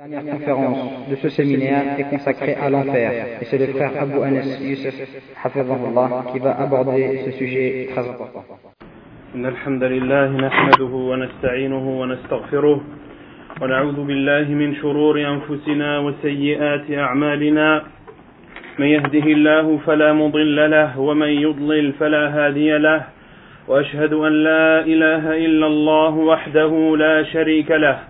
Dernière conférence de ce séminaire est consacrée à l'enfer et c'est le frère Abu Anas Youssef Hafizahullah qui va aborder ce sujet très important. إن الحمد لله نحمده ونستعينه ونستغفره ونعوذ بالله من شرور أنفسنا وسيئات أعمالنا. من يهده الله فلا مضل له ومن يضلل فلا هادي له. وأشهد أن لا إله إلا الله وحده لا شريك له.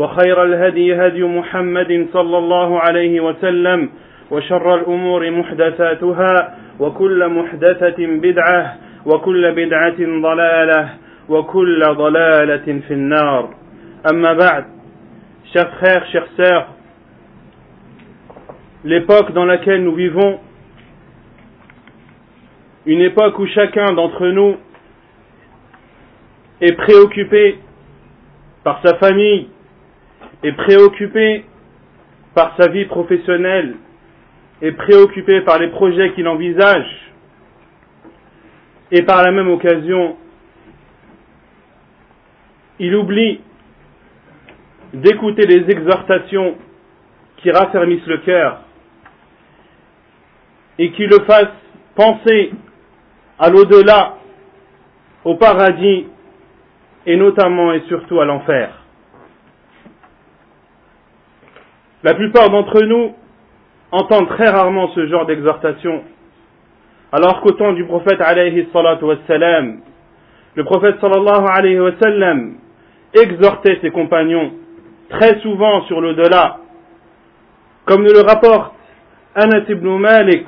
وخير الهدي هدي محمد صلى الله عليه وسلم وشر الأمور محدثاتها وكل محدثة بدعة وكل بدعة ضلالة وكل ضلالة في النار. أما بعد شيخ خير شيخ سير l'époque dans laquelle nous vivons une époque où chacun d'entre nous est préoccupé par sa famille est préoccupé par sa vie professionnelle, est préoccupé par les projets qu'il envisage, et par la même occasion, il oublie d'écouter les exhortations qui raffermissent le cœur et qui le fassent penser à l'au-delà, au paradis et notamment et surtout à l'enfer. La plupart d'entre nous entendent très rarement ce genre d'exhortation, alors qu'au temps du prophète alayhi salatu wassalam, le prophète sallallahu alayhi wa sallam exhortait ses compagnons très souvent sur l'au-delà, comme nous le rapporte Anas ibn Malik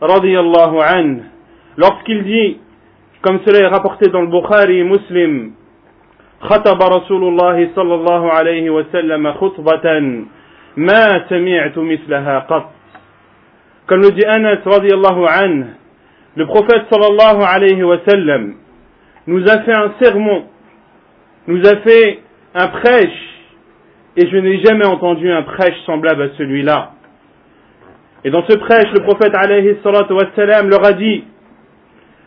radiyallahu anhu, lorsqu'il dit, comme cela est rapporté dans le Bukhari et Muslim, خطب رسول الله صلى الله عليه وسلم خطبة ما سمعت مثلها قط comme le dit Anas radiallahu anhu le prophète sallallahu alayhi wa sallam nous a fait un sermon nous a fait un prêche et je n'ai jamais entendu un prêche semblable à celui-là et dans ce prêche le prophète alayhi salatu wa sallam leur a dit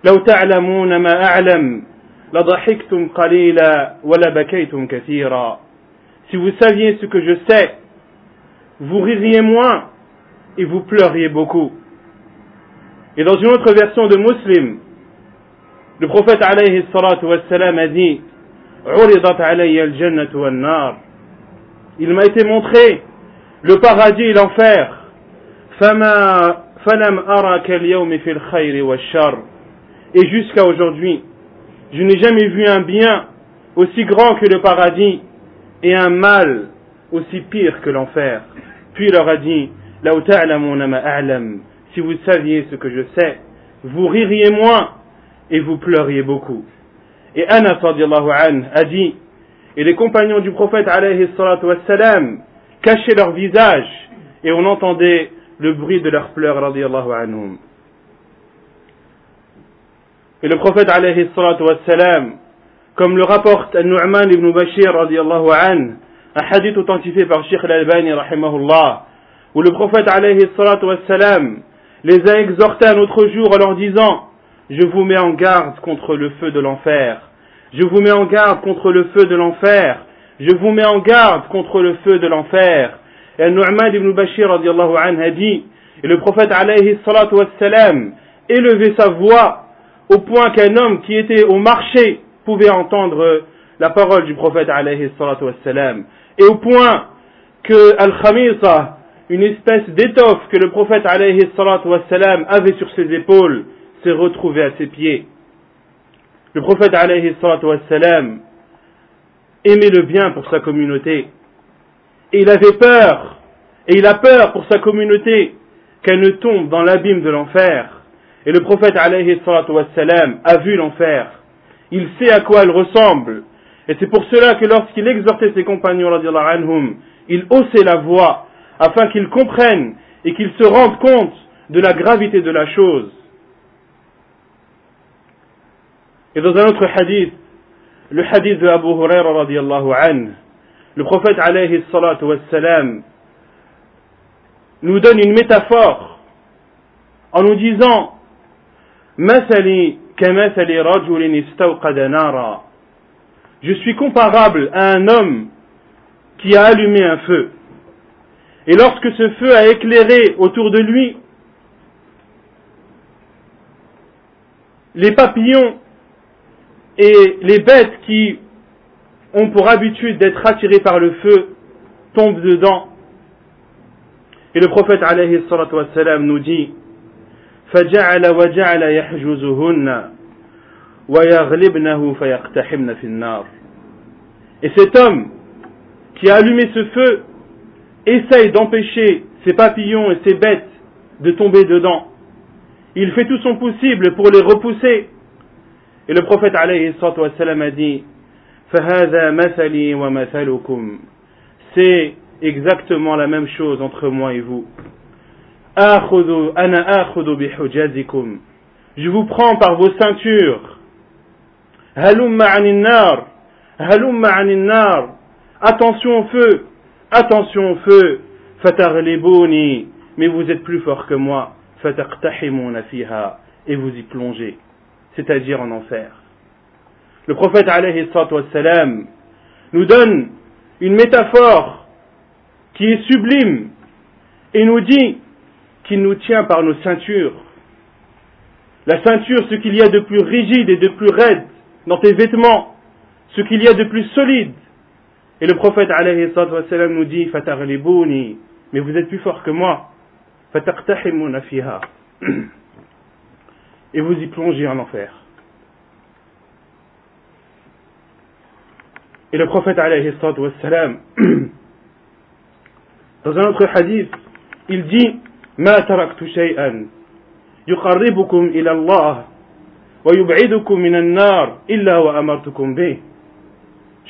لو تعلمون ما أعلم لضحكتم قليلا ولبكيتم كثيرا si vous saviez ce que je sais vous ririez moins et vous pleuriez beaucoup. Et dans une autre version de Muslim, le prophète alayhi a dit Il m'a été montré le paradis et l'enfer. Et jusqu'à aujourd'hui, je n'ai jamais vu un bien aussi grand que le paradis et un mal aussi pire que l'enfer. Puis il leur a dit, si vous saviez ce que je sais, vous ririez moins et vous pleuriez beaucoup. Et Anas an, a dit, et les compagnons du prophète wassalam cachaient leur visage et on entendait le bruit de leurs pleurs. Et le prophète wassalam, comme le rapporte Nu'man ibn Bashir anhu, un hadith authentifié par Sheikh al-Albani rahimahullah, où le prophète alayhi salatu wassalam les a exhortés un autre jour en leur disant Je vous mets en garde contre le feu de l'enfer. Je vous mets en garde contre le feu de l'enfer. Je vous mets en garde contre le feu de l'enfer. Et Nu'man ibn Bashir radiallahu a dit Et le prophète alayhi salatu wassalam élevait sa voix au point qu'un homme qui était au marché pouvait entendre la parole du prophète alayhi salatu wassalam. Et au point que Al-Khamisa, une espèce d'étoffe que le prophète avait sur ses épaules, s'est retrouvé à ses pieds. Le prophète aimait le bien pour sa communauté. Et il avait peur, et il a peur pour sa communauté qu'elle ne tombe dans l'abîme de l'enfer. Et le prophète a vu l'enfer. Il sait à quoi elle ressemble. Et c'est pour cela que lorsqu'il exhortait ses compagnons, anhum, il haussait la voix afin qu'ils comprennent et qu'ils se rendent compte de la gravité de la chose. Et dans un autre hadith, le hadith de Abu Huraira radiallahu anhu, le prophète alayhi salatu wassalam nous donne une métaphore en nous disant مثلي كمثل رجل استوقد نارا Je suis comparable à un homme qui a allumé un feu. Et lorsque ce feu a éclairé autour de lui, les papillons et les bêtes qui ont pour habitude d'être attirés par le feu tombent dedans. Et le prophète alayhi wassalam, nous dit فجعل وجعل يحجزهن et cet homme qui a allumé ce feu essaye d'empêcher ces papillons et ces bêtes de tomber dedans. Il fait tout son possible pour les repousser. Et le prophète a dit C'est exactement la même chose entre moi et vous. Je vous prends par vos ceintures. Attention au feu, attention au feu. Mais vous êtes plus fort que moi. Et vous y plongez, c'est-à-dire en enfer. Le prophète alayhi wassalam, nous donne une métaphore qui est sublime et nous dit qu'il nous tient par nos ceintures. La ceinture, ce qu'il y a de plus rigide et de plus raide dans tes vêtements, ce qu'il y a de plus solide. Et le prophète alayhi sallam nous dit, mais vous êtes plus fort que moi. Et vous y plongez en enfer. Et le prophète alayhi sallam, dans un autre hadith, il dit, ما تركت شيئا يقربكم إلى الله je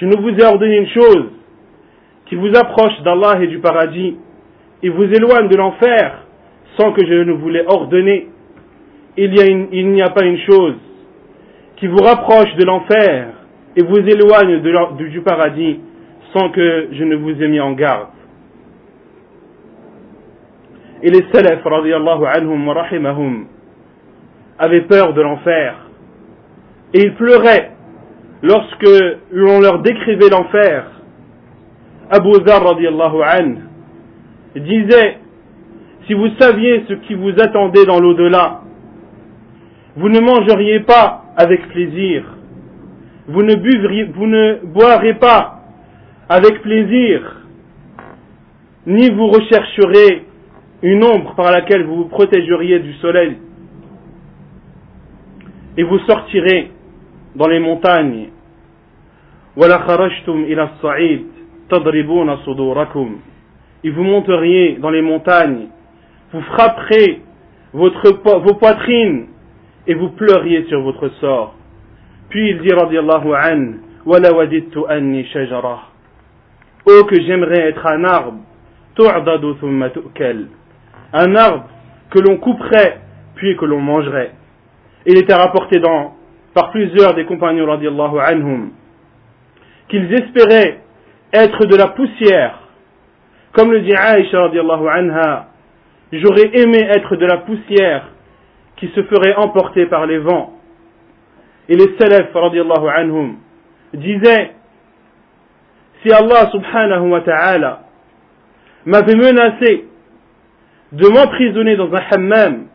ne vous ai ordonné une chose qui vous approche d'Allah et du paradis et vous éloigne de l'enfer sans que je ne vous l'ai ordonné. Il n'y a, pas une chose qui vous rapproche de l'enfer et vous éloigne du paradis sans que je ne vous ai mis en garde. Et les salafs, anhum wa rahimahum, avaient peur de l'enfer. Et ils pleuraient lorsque l'on leur décrivait l'enfer. Abu Zar, disait, si vous saviez ce qui vous attendait dans l'au-delà, vous ne mangeriez pas avec plaisir, vous ne, vous ne boirez pas avec plaisir, ni vous rechercherez une ombre par laquelle vous vous protégeriez du soleil. Et vous sortirez dans les montagnes. Et vous monteriez dans les montagnes. Vous frapperez votre, vos poitrines et vous pleuriez sur votre sort. Puis il dit radiallahu an Oh que j'aimerais être un arbre un arbre que l'on couperait puis que l'on mangerait. Il était rapporté dans, par plusieurs des compagnons radiallahu anhum qu'ils espéraient être de la poussière. Comme le dit Aïcha radiallahu anha, j'aurais aimé être de la poussière qui se ferait emporter par les vents. Et les salafs radiallahu anhum disaient, si Allah subhanahu wa ta'ala m'avait menacé de m'emprisonner dans un hammam,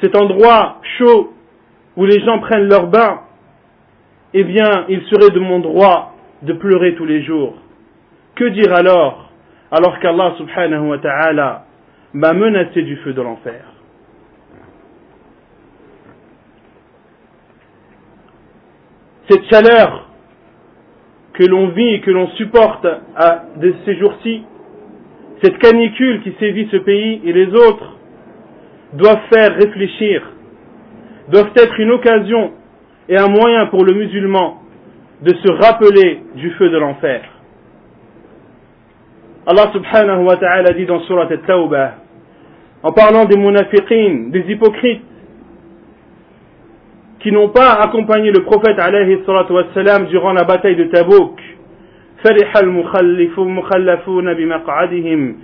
cet endroit chaud où les gens prennent leur bain, eh bien, il serait de mon droit de pleurer tous les jours. Que dire alors, alors qu'Allah subhanahu wa ta'ala m'a menacé du feu de l'enfer Cette chaleur que l'on vit et que l'on supporte à, de ces jours-ci, cette canicule qui sévit ce pays et les autres, doivent faire réfléchir doivent être une occasion et un moyen pour le musulman de se rappeler du feu de l'enfer. Allah subhanahu wa ta'ala dit dans Surat al-Tawbah, en parlant des munafiqin, des hypocrites, qui n'ont pas accompagné le prophète alayhi salatu wassalam durant la bataille de Tabouk. فرح المخلفون بمقعدهم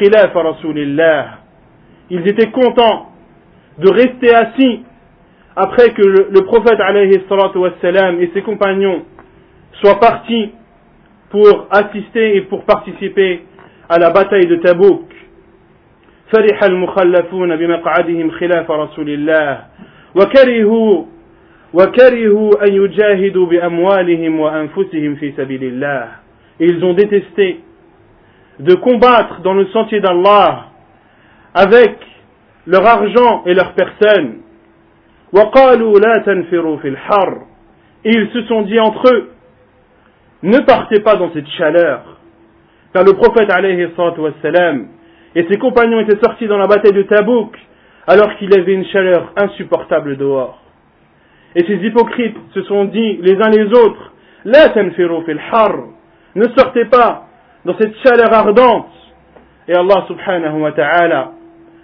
خلاف رسول الله ils étaient contents de rester assis après que le, le prophète alayhi salatu wassalam et ses compagnons soient partis pour assister et pour participer à la bataille de Tabouk. فرح المخلفون بمقعدهم خلاف رسول الله وكرهوا وكرهوا أن يجاهدوا بأموالهم وأنفسهم في سبيل الله. Et ils ont détesté de combattre dans le sentier d'Allah avec leur argent et leur personne. et ils se sont dit entre eux, ne partez pas dans cette chaleur. Car le prophète et ses compagnons étaient sortis dans la bataille de Tabouk alors qu'il y avait une chaleur insupportable dehors. Et ces hypocrites se sont dit les uns les autres, La har, ne sortez pas dans cette chaleur ardente. Et Allah subhanahu wa ta'ala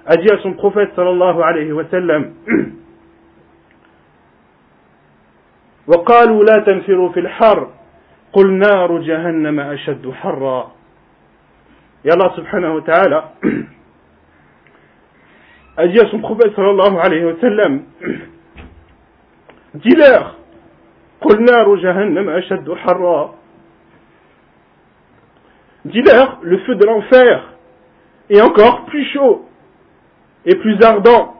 a dit à son prophète sallallahu alayhi wa sallam, وقالوا لا تنفروا في الحر. قل نار جهنم أشد حرا. يا الله سبحانه وتعالى. أجي أسم صلى الله عليه وسلم. جلاخ. قل نار جهنم أشد حرا. جلاخ لفو de et encore plus chaud et plus ardent.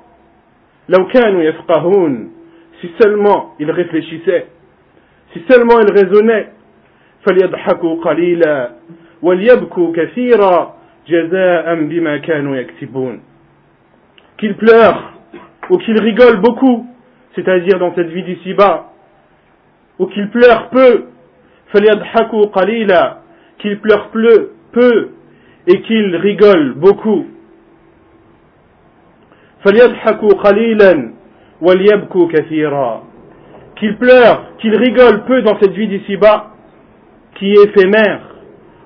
لو كانوا يفقهون. si seulement ils réfléchissaient, si seulement ils raisonnaient, فليضحكوا قليلا وليبكوا كثيرا جزاء بما كانوا يكسبون qu'ils pleurent ou qu'ils rigolent beaucoup c'est-à-dire dans cette vie d'ici-bas ou qu'ils pleurent peu فليضحكوا قليلا qu'ils pleurent peu, peu et qu'ils rigolent beaucoup فليضحكوا قليلا وليبكوا كثيرا qu'ils pleurent qu'ils rigolent peu dans cette vie d'ici-bas qui est éphémère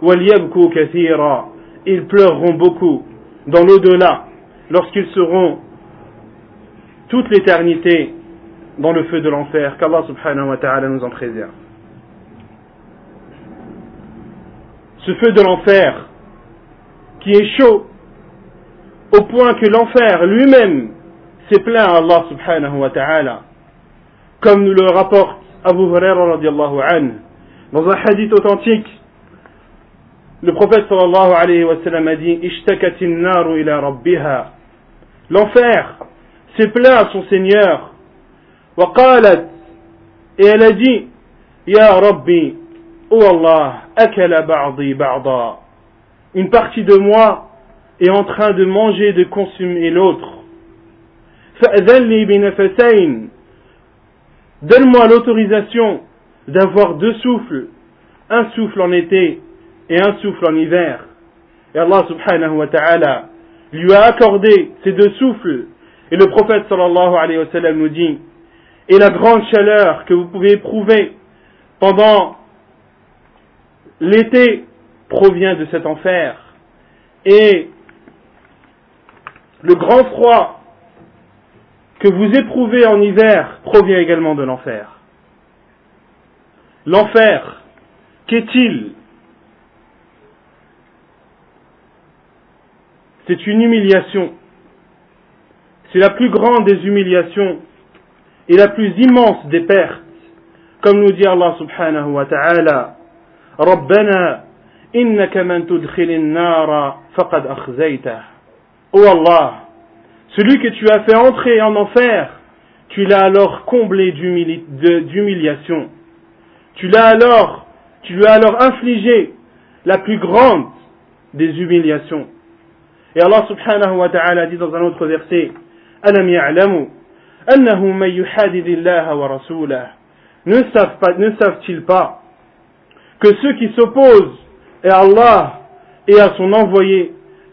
وَلْيَبْكُوا كَثِيرًا Ils pleureront beaucoup dans l'au-delà lorsqu'ils seront toute l'éternité dans le feu de l'enfer. Qu'Allah subhanahu wa ta'ala nous en préserve. Ce feu de l'enfer qui est chaud au point que l'enfer lui-même s'est plaint à Allah subhanahu wa ta'ala comme nous le rapporte Abu Hurairah radiallahu anhu dans un hadith authentique le prophète sallallahu alayhi wa sallam a dit Ishtakatin naru ila rabbiha. L'enfer s'est plaint à son Seigneur. Wa qalat. Et elle a dit Ya Rabbi, oh Allah, akala. Une partie de moi est en train de manger, de consommer l'autre. Donne-moi l'autorisation d'avoir deux souffles, un souffle en été et un souffle en hiver. Et Allah subhanahu wa ta'ala lui a accordé ces deux souffles. Et le prophète sallallahu alayhi wa sallam nous dit, et la grande chaleur que vous pouvez éprouver pendant l'été provient de cet enfer. Et le grand froid que vous éprouvez en hiver provient également de l'enfer. L'enfer, qu'est-il C'est une humiliation. C'est la plus grande des humiliations et la plus immense des pertes. Comme nous dit Allah subhanahu wa ta'ala, ربنا إنك من تدخل النار فقد أخزيته. Oh Allah, celui que tu as fait entrer en enfer, tu l'as alors comblé d'humiliation. Tu l'as alors, tu lui as alors infligé la plus grande des humiliations. Et Allah subhanahu wa ta'ala dit dans un autre verset, Alam ya'lamu, annahu rasulah. Ne savent-ils pas que ceux qui s'opposent à Allah et à son envoyé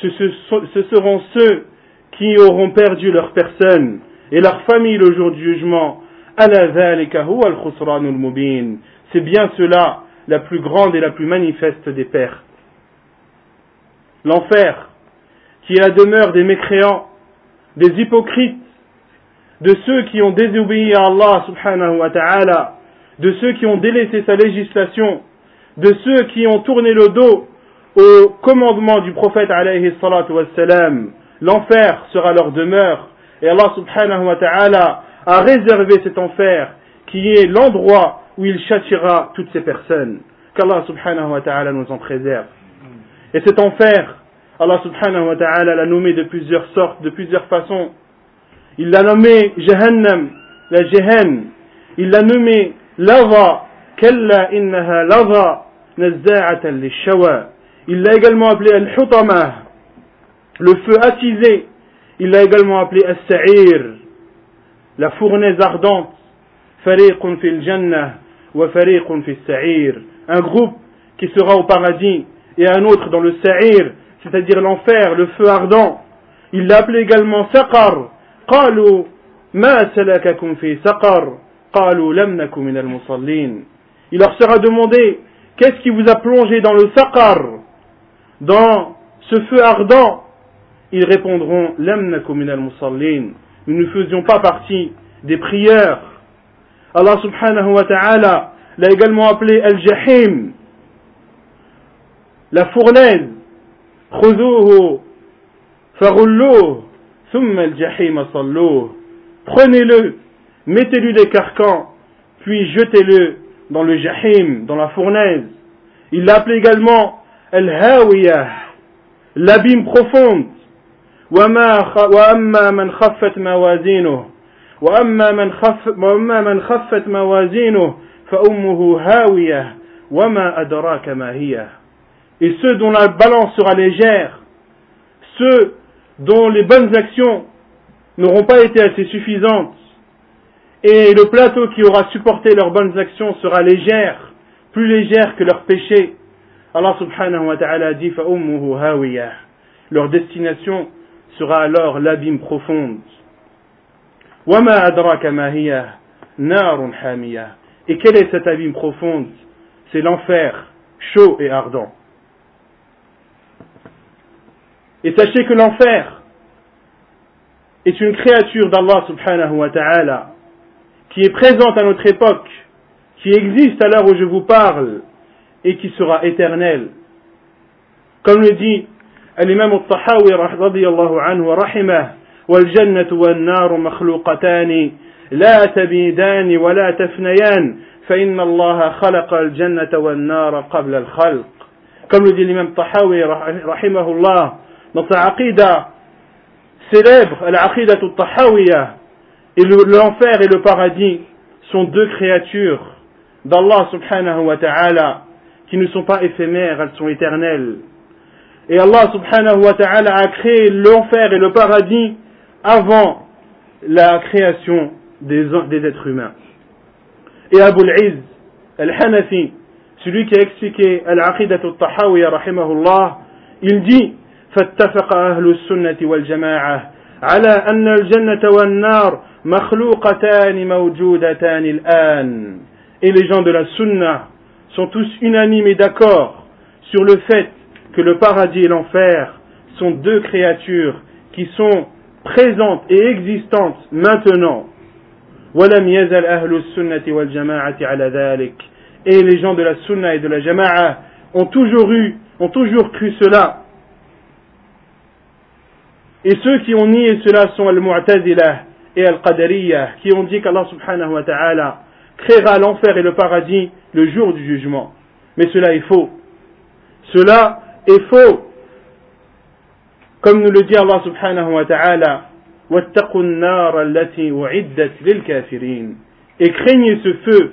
ce, seront ceux qui auront perdu leur personne et leur famille le jour du jugement. C'est bien cela la plus grande et la plus manifeste des pertes. L'enfer, qui est la demeure des mécréants, des hypocrites, de ceux qui ont désobéi à Allah subhanahu wa ta'ala, de ceux qui ont délaissé sa législation, de ceux qui ont tourné le dos au commandement du prophète alayhi wassalam, l'enfer sera leur demeure, et Allah subhanahu wa ta'ala a réservé cet enfer qui est l'endroit où il châtira toutes ces personnes. Qu'Allah subhanahu wa ta'ala nous en préserve. Et cet enfer, Allah subhanahu wa ta'ala l'a nommé de plusieurs sortes, de plusieurs façons. Il l'a nommé Jahannam, la Jehen. Il l'a nommé Lava, Kalla innaha Lava, Nazza'atan lishawa. Il l'a également appelé Al-Hutama, le feu attisé. Il l'a également appelé As-Sa'ir, la fournaise ardente. Fariqun fil Jannah wa fariqun fil Sa'ir. Un groupe qui sera au paradis et un autre dans le Sa'ir, c'est-à-dire l'enfer, le feu ardent. Il l'a appelé également Saqar. قالوا ما سلككم في سقر قالوا لم نكن من المصلين Il leur sera demandé qu'est-ce qui vous a plongé dans le saqar dans ce feu ardent Ils répondront لم نكن من المصلين Nous ne faisions pas partie des prieurs. Allah subhanahu wa ta'ala l'a également appelé Al-Jahim, la fournaise. خذوه فغلوه ثم الجحيم صلوه Prenez-le, mettez-lui des carcans, puis jetez-le dans le jahim, dans la fournaise. Il l'appelait également Al-Hawiyah, l'abîme profonde. وأما من خفت موازينه وأما من, خف وأما من خفت موازينه فأمه هاوية وما أدراك ما هي Et ceux dont la balance sera légère, ceux dont les bonnes actions n'auront pas été assez suffisantes, et le plateau qui aura supporté leurs bonnes actions sera légère, plus légère que leurs péchés. Allah subhanahu wa ta'ala dit Leur destination sera alors l'abîme profonde. Et quel est cet abîme profonde? C'est l'enfer, chaud et ardent. Et sachez que l'enfer est une créature d'Allah subhanahu wa ta'ala qui est présente à notre époque, qui existe à l'heure où je vous parle, et qui sera éternelle. Comme le dit الطحاوي رضي الله عنه ورحمه والجنة والنار مخلوقتان لا تبيدان ولا تفنيان فإن الله خلق الجنة والنار قبل الخلق comme le dit l'imam Tahawi rahimahullah dans sa aqidah célèbre, l'aqidah al-Tahawiyah, et l'enfer et le paradis sont deux créatures d'Allah subhanahu wa ta'ala qui ne sont pas éphémères, elles sont éternelles. Et Allah subhanahu wa ta'ala a créé l'enfer et le paradis avant la création des, des êtres humains. Et Abu al-Izz al-Hanafi, celui qui a expliqué al-Aqidat al-Tahawiyah rahimahullah, il dit فاتفق أهل السنة والجماعة على أن الجنة والنار مخلوقتان موجودتان الآن Et les gens de la sunna sont tous unanimes et d'accord sur le fait que le paradis et l'enfer sont deux créatures qui sont présentes et existantes maintenant. Et les gens de la sunna et de la jama'a ont toujours eu, ont toujours cru cela. Et ceux qui ont nié cela sont al-Mu'tazila et al-Qadariya qui ont dit qu'Allah subhanahu wa ta'ala créera l'enfer et le paradis le jour du jugement. Mais cela est faux. Cela est faux. Comme nous le dit Allah subhanahu wa ta'ala, et craignez ce feu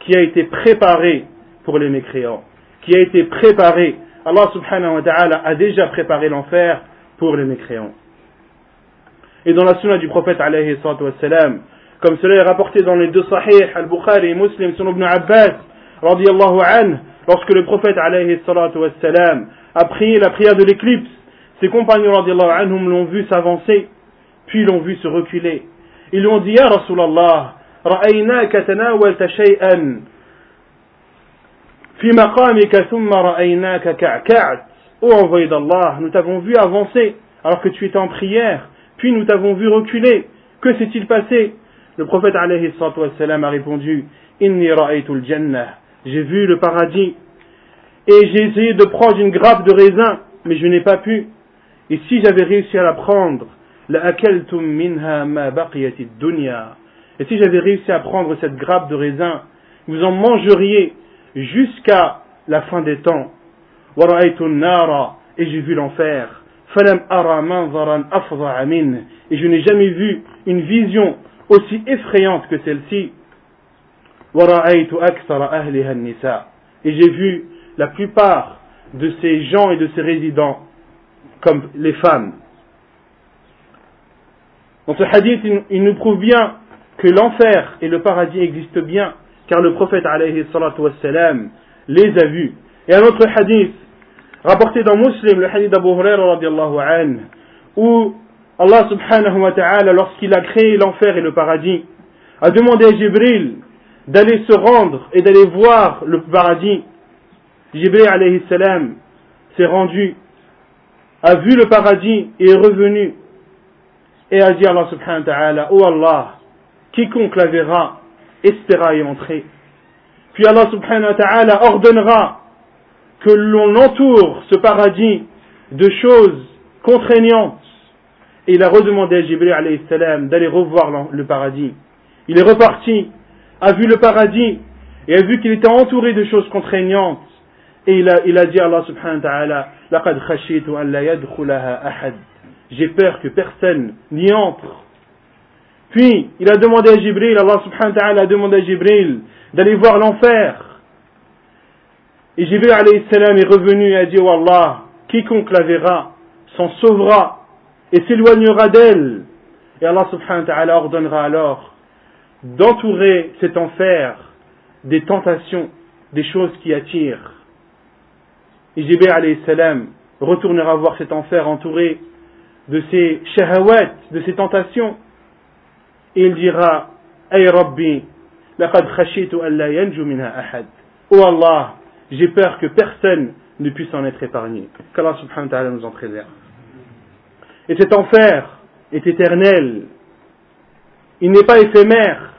qui a été préparé pour les mécréants, qui a été préparé. Allah subhanahu wa ta'ala a déjà préparé l'enfer pour les mécréants. Et dans la sunna du prophète alayhi salam, comme cela est rapporté dans les deux sahih, al-Bukhari et Muslim, son ibn Abbas, radiallahu anhu, lorsque le prophète alayhi salam a prié la prière de l'éclipse, ses compagnons radiallahu anhum l'ont vu s'avancer, puis l'ont vu se reculer. Ils lui ont dit, Ya Rasulallah, رأيناك تناولت شيئا في مقامك ثم رأيناك كعكعت Ô envoyé d'Allah, nous t'avons vu avancer alors que tu étais en prière, puis nous t'avons vu reculer. Que s'est-il passé Le prophète alayhi a répondu Inni ra'aytul jannah. J'ai vu le paradis et j'ai essayé de prendre une grappe de raisin, mais je n'ai pas pu. Et si j'avais réussi à la prendre, la minha ma baqiyati dunya. Et si j'avais réussi à prendre cette grappe de raisin, vous en mangeriez jusqu'à la fin des temps. Et j'ai vu l'enfer. Et je n'ai jamais vu une vision aussi effrayante que celle-ci. Et j'ai vu la plupart de ces gens et de ces résidents comme les femmes. Dans ce hadith, il nous prouve bien que l'enfer et le paradis existent bien, car le prophète wassalam, les a vus. Et un autre hadith, rapporté dans Muslim, le hadith d'Abu Huraira anhu, où Allah subhanahu wa ta'ala, lorsqu'il a créé l'enfer et le paradis, a demandé à Jibril d'aller se rendre et d'aller voir le paradis. Jibril alayhi salam s'est rendu, a vu le paradis et est revenu et a dit à Allah subhanahu wa ta'ala, Oh Allah, quiconque la verra espéra y entrer. Puis Allah subhanahu wa ta'ala ordonnera que l'on entoure ce paradis de choses contraignantes. Et il a redemandé à Jibril salam d'aller revoir le paradis. Il est reparti, a vu le paradis et a vu qu'il était entouré de choses contraignantes. Et il a, il a dit à Allah subhanahu wa ta'ala, J'ai peur que personne n'y entre. Puis, il a demandé à Jibril, Allah subhanahu wa ta'ala a demandé à Jibril d'aller voir l'enfer. Et Jibril alayhi salam est revenu et a dit, oh Allah, quiconque la verra s'en sauvera et s'éloignera d'elle. Et Allah subhanahu wa ta'ala ordonnera alors d'entourer cet enfer des tentations, des choses qui attirent. Et Jibril alayhi salam retournera voir cet enfer entouré de ces shahawat, de ces tentations et il dira Ay Rabbi, laqad khashitu an la yanju minha ahad. Oh Allah, j'ai peur que personne ne puisse en être épargné. Qu'Allah subhanahu wa ta'ala nous en préserve. Et cet enfer est éternel. Il n'est pas éphémère.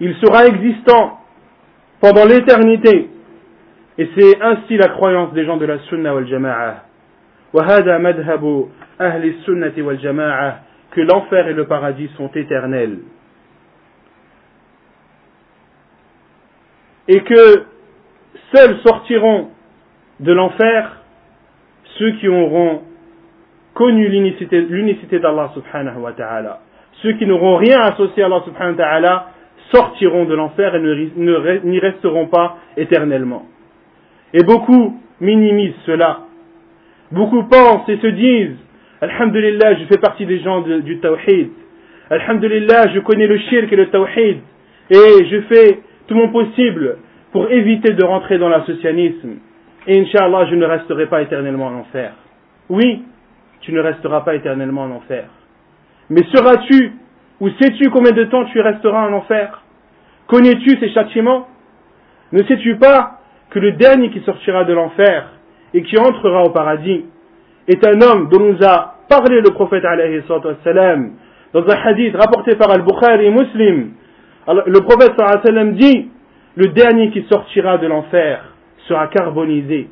Il sera existant pendant l'éternité. Et c'est ainsi la croyance des gens de la Sunna wal Jama'a. وهذا مذهب أهل السنة والجماعة que l'enfer et le paradis sont éternels. Et que seuls sortiront de l'enfer ceux qui auront connu l'unicité d'Allah subhanahu wa ta'ala. Ceux qui n'auront rien associé à Allah subhanahu wa ta'ala sortiront de l'enfer et n'y resteront pas éternellement. Et beaucoup minimisent cela. Beaucoup pensent et se disent Alhamdulillah, je fais partie des gens du tawhid. Alhamdulillah, je connais le shirk et le tawhid. Et je fais tout mon possible pour éviter de rentrer dans l'associanisme. Et Inch'Allah, je ne resterai pas éternellement en enfer. Oui, tu ne resteras pas éternellement en enfer. Mais seras-tu, ou sais-tu combien de temps tu resteras en enfer? Connais-tu ces châtiments? Ne sais-tu pas que le dernier qui sortira de l'enfer et qui entrera au paradis est un homme dont nous a parlé le prophète alayhi salam dans un hadith rapporté par Al-Bukhari et Muslim. Le prophète sallam dit le dernier qui sortira de l'enfer sera carbonisé.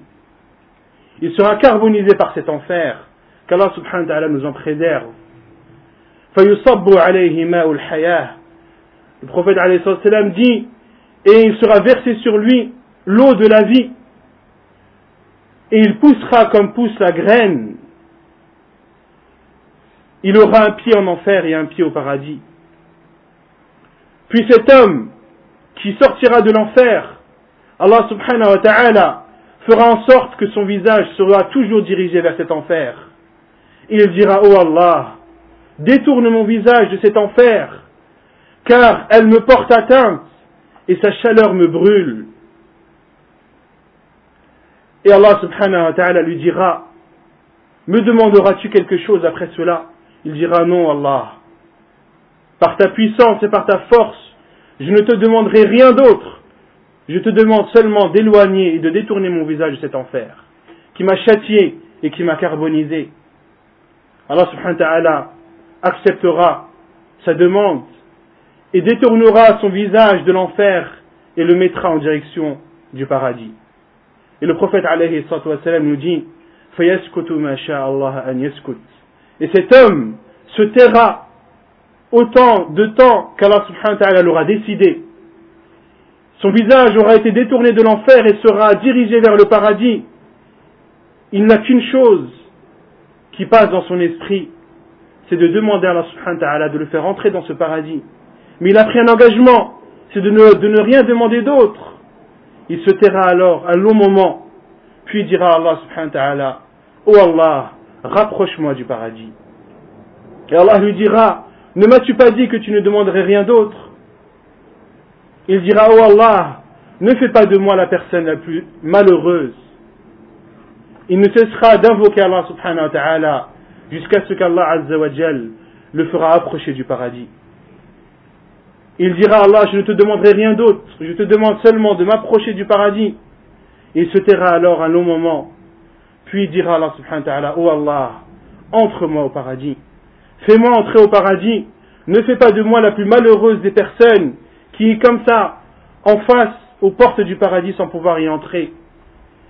Il sera carbonisé par cet enfer. Qu'Allah subhanahu wa ta'ala nous en préserve. Le prophète alayhi dit et il sera versé sur lui l'eau de la vie, et il poussera comme pousse la graine. Il aura un pied en enfer et un pied au paradis. Puis cet homme qui sortira de l'enfer, Allah subhanahu wa ta'ala fera en sorte que son visage sera toujours dirigé vers cet enfer. Il dira, oh Allah, détourne mon visage de cet enfer, car elle me porte atteinte et sa chaleur me brûle. Et Allah subhanahu wa ta'ala lui dira, me demanderas-tu quelque chose après cela? Il dira non Allah. Par ta puissance et par ta force, je ne te demanderai rien d'autre. Je te demande seulement d'éloigner et de détourner mon visage de cet enfer, qui m'a châtié et qui m'a carbonisé. Allah subhanahu wa ta'ala acceptera sa demande et détournera son visage de l'enfer et le mettra en direction du paradis. Et le prophète alayhi nous dit Et cet homme se taira autant de temps qu'Allah subhanahu wa ta'ala l'aura décidé. Son visage aura été détourné de l'enfer et sera dirigé vers le paradis. Il n'a qu'une chose qui passe dans son esprit, c'est de demander à Allah subhanahu wa ta'ala de le faire entrer dans ce paradis. Mais il a pris un engagement, c'est de ne, rien demander d'autre. Il se taira alors un long moment, puis dira à Allah subhanahu wa ta'ala, Oh Allah, rapproche-moi du paradis. Et Allah lui dira, ne m'as-tu pas dit que tu ne demanderais rien d'autre? Il dira, oh Allah, ne fais pas de moi la personne la plus malheureuse. Il ne cessera d'invoquer Allah subhanahu wa ta'ala jusqu'à ce qu'Allah azza wa le fera approcher du paradis. Il dira à Allah, je ne te demanderai rien d'autre, je te demande seulement de m'approcher du paradis. Il se taira alors un long moment, puis il dira Allah subhanahu wa ta'ala, oh Allah, entre-moi au paradis. Fais-moi entrer au paradis. Ne fais pas de moi la plus malheureuse des personnes qui, comme ça, en face aux portes du paradis sans pouvoir y entrer.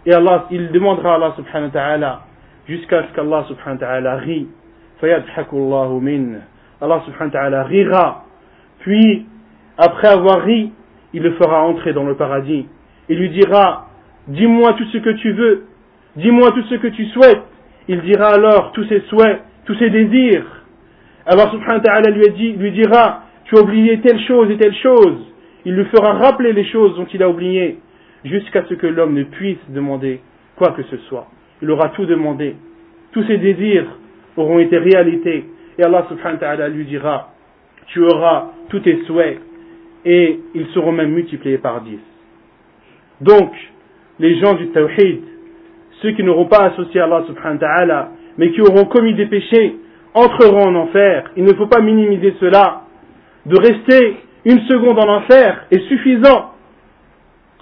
Et Allah, il demandera à Allah subhanahu wa ta'ala jusqu'à ce qu'Allah subhanahu wa ta'ala rit. Allah subhanahu wa ta'ala rira. Puis, après avoir ri, il le fera entrer dans le paradis. Il lui dira, dis-moi tout ce que tu veux. Dis-moi tout ce que tu souhaites. Il dira alors tous ses souhaits, tous ses désirs. Alors subhanahu wa ta'ala lui, lui dira, tu as oublié telle chose et telle chose. Il lui fera rappeler les choses dont il a oublié, jusqu'à ce que l'homme ne puisse demander quoi que ce soit. Il aura tout demandé. Tous ses désirs auront été réalité. Et Allah subhanahu wa ta'ala lui dira, tu auras tous tes souhaits et ils seront même multipliés par dix. Donc, les gens du tawhid, ceux qui n'auront pas associé Allah subhanahu wa ta'ala, mais qui auront commis des péchés, entreront en enfer. Il ne faut pas minimiser cela. De rester une seconde en enfer est suffisant.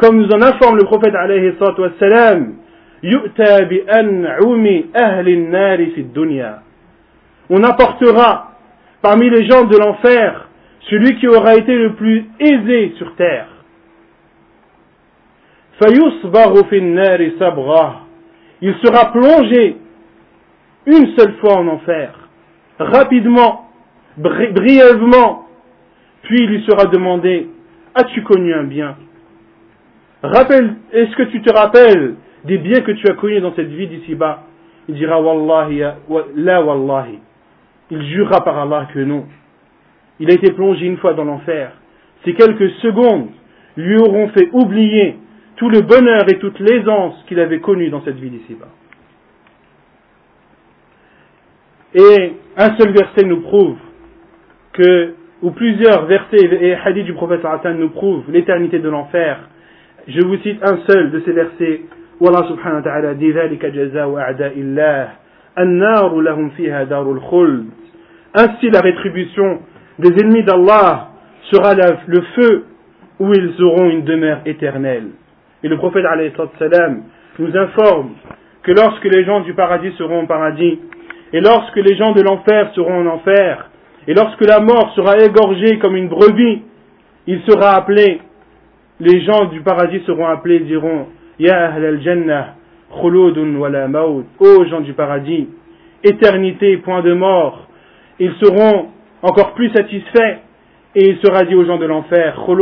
Comme nous en informe le prophète alayhi wassalam, on apportera parmi les gens de l'enfer celui qui aura été le plus aisé sur terre. Il sera plongé une seule fois en enfer. Rapidement, brièvement, puis il lui sera demandé, as-tu connu un bien? Rappelle, est-ce que tu te rappelles des biens que tu as connus dans cette vie d'ici-bas? Il dira, Wallahi, la Wallahi. Il jurera par Allah que non. Il a été plongé une fois dans l'enfer. Ces quelques secondes lui auront fait oublier tout le bonheur et toute l'aisance qu'il avait connu dans cette vie d'ici-bas. Et un seul verset nous prouve que, ou plusieurs versets et hadiths du prophète nous prouvent l'éternité de l'enfer. Je vous cite un seul de ces versets où Allah subhanahu wa ta'ala dit Ainsi la rétribution des ennemis d'Allah sera le feu où ils auront une demeure éternelle. Et le prophète nous informe que lorsque les gens du paradis seront au paradis, et lorsque les gens de l'enfer seront en enfer, et lorsque la mort sera égorgée comme une brebis, il sera appelé, les gens du paradis seront appelés, diront, Ya ahl al-jannah, khuludun wa la maut, ô gens du paradis, éternité, point de mort. Ils seront encore plus satisfaits, Et il sera dit aux gens de l'enfer, Ô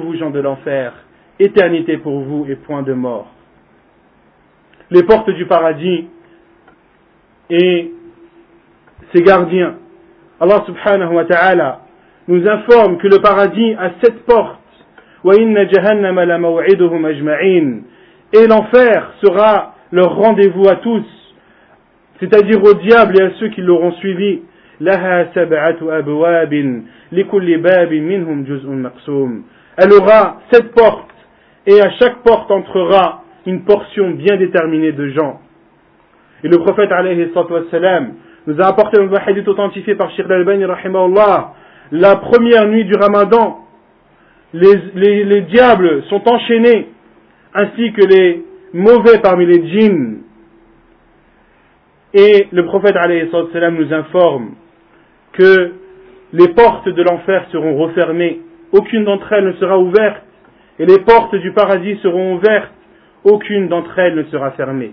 vous gens de l'enfer, éternité pour vous et point de mort. Les portes du paradis et ses gardiens. Allah subhanahu wa ta'ala nous informe que le paradis a sept portes. Et l'enfer sera leur rendez-vous à tous, c'est-à-dire au diable et à ceux qui l'auront suivi. Elle aura sept portes et à chaque porte entrera une portion bien déterminée de gens. Et le prophète nous a apporté un hadith authentifié par Sheikh al-Bani la première nuit du ramadan, les, les, les, diables sont enchaînés, ainsi que les mauvais parmi les djinns. Et le prophète salam nous informe que les portes de l'enfer seront refermées, aucune d'entre elles ne sera ouverte, et les portes du paradis seront ouvertes, aucune d'entre elles ne sera fermée.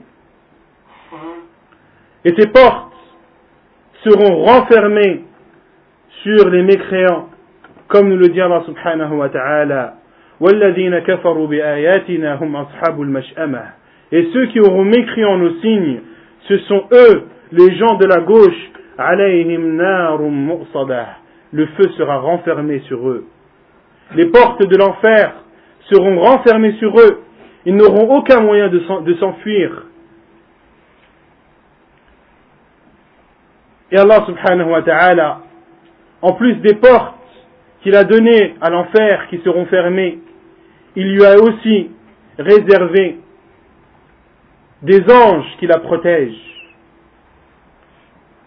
Et ces portes seront renfermées sur les mécréants, comme nous le dit Allah subhanahu wa ta'ala. Et ceux qui auront mécrit en nos signes, ce sont eux, les gens de la gauche, le feu sera renfermé sur eux. Les portes de l'enfer seront renfermées sur eux. Ils n'auront aucun moyen de s'enfuir. Et Allah subhanahu wa ta'ala en plus des portes qu'il a données à l'enfer qui seront fermées, il lui a aussi réservé des anges qui la protègent,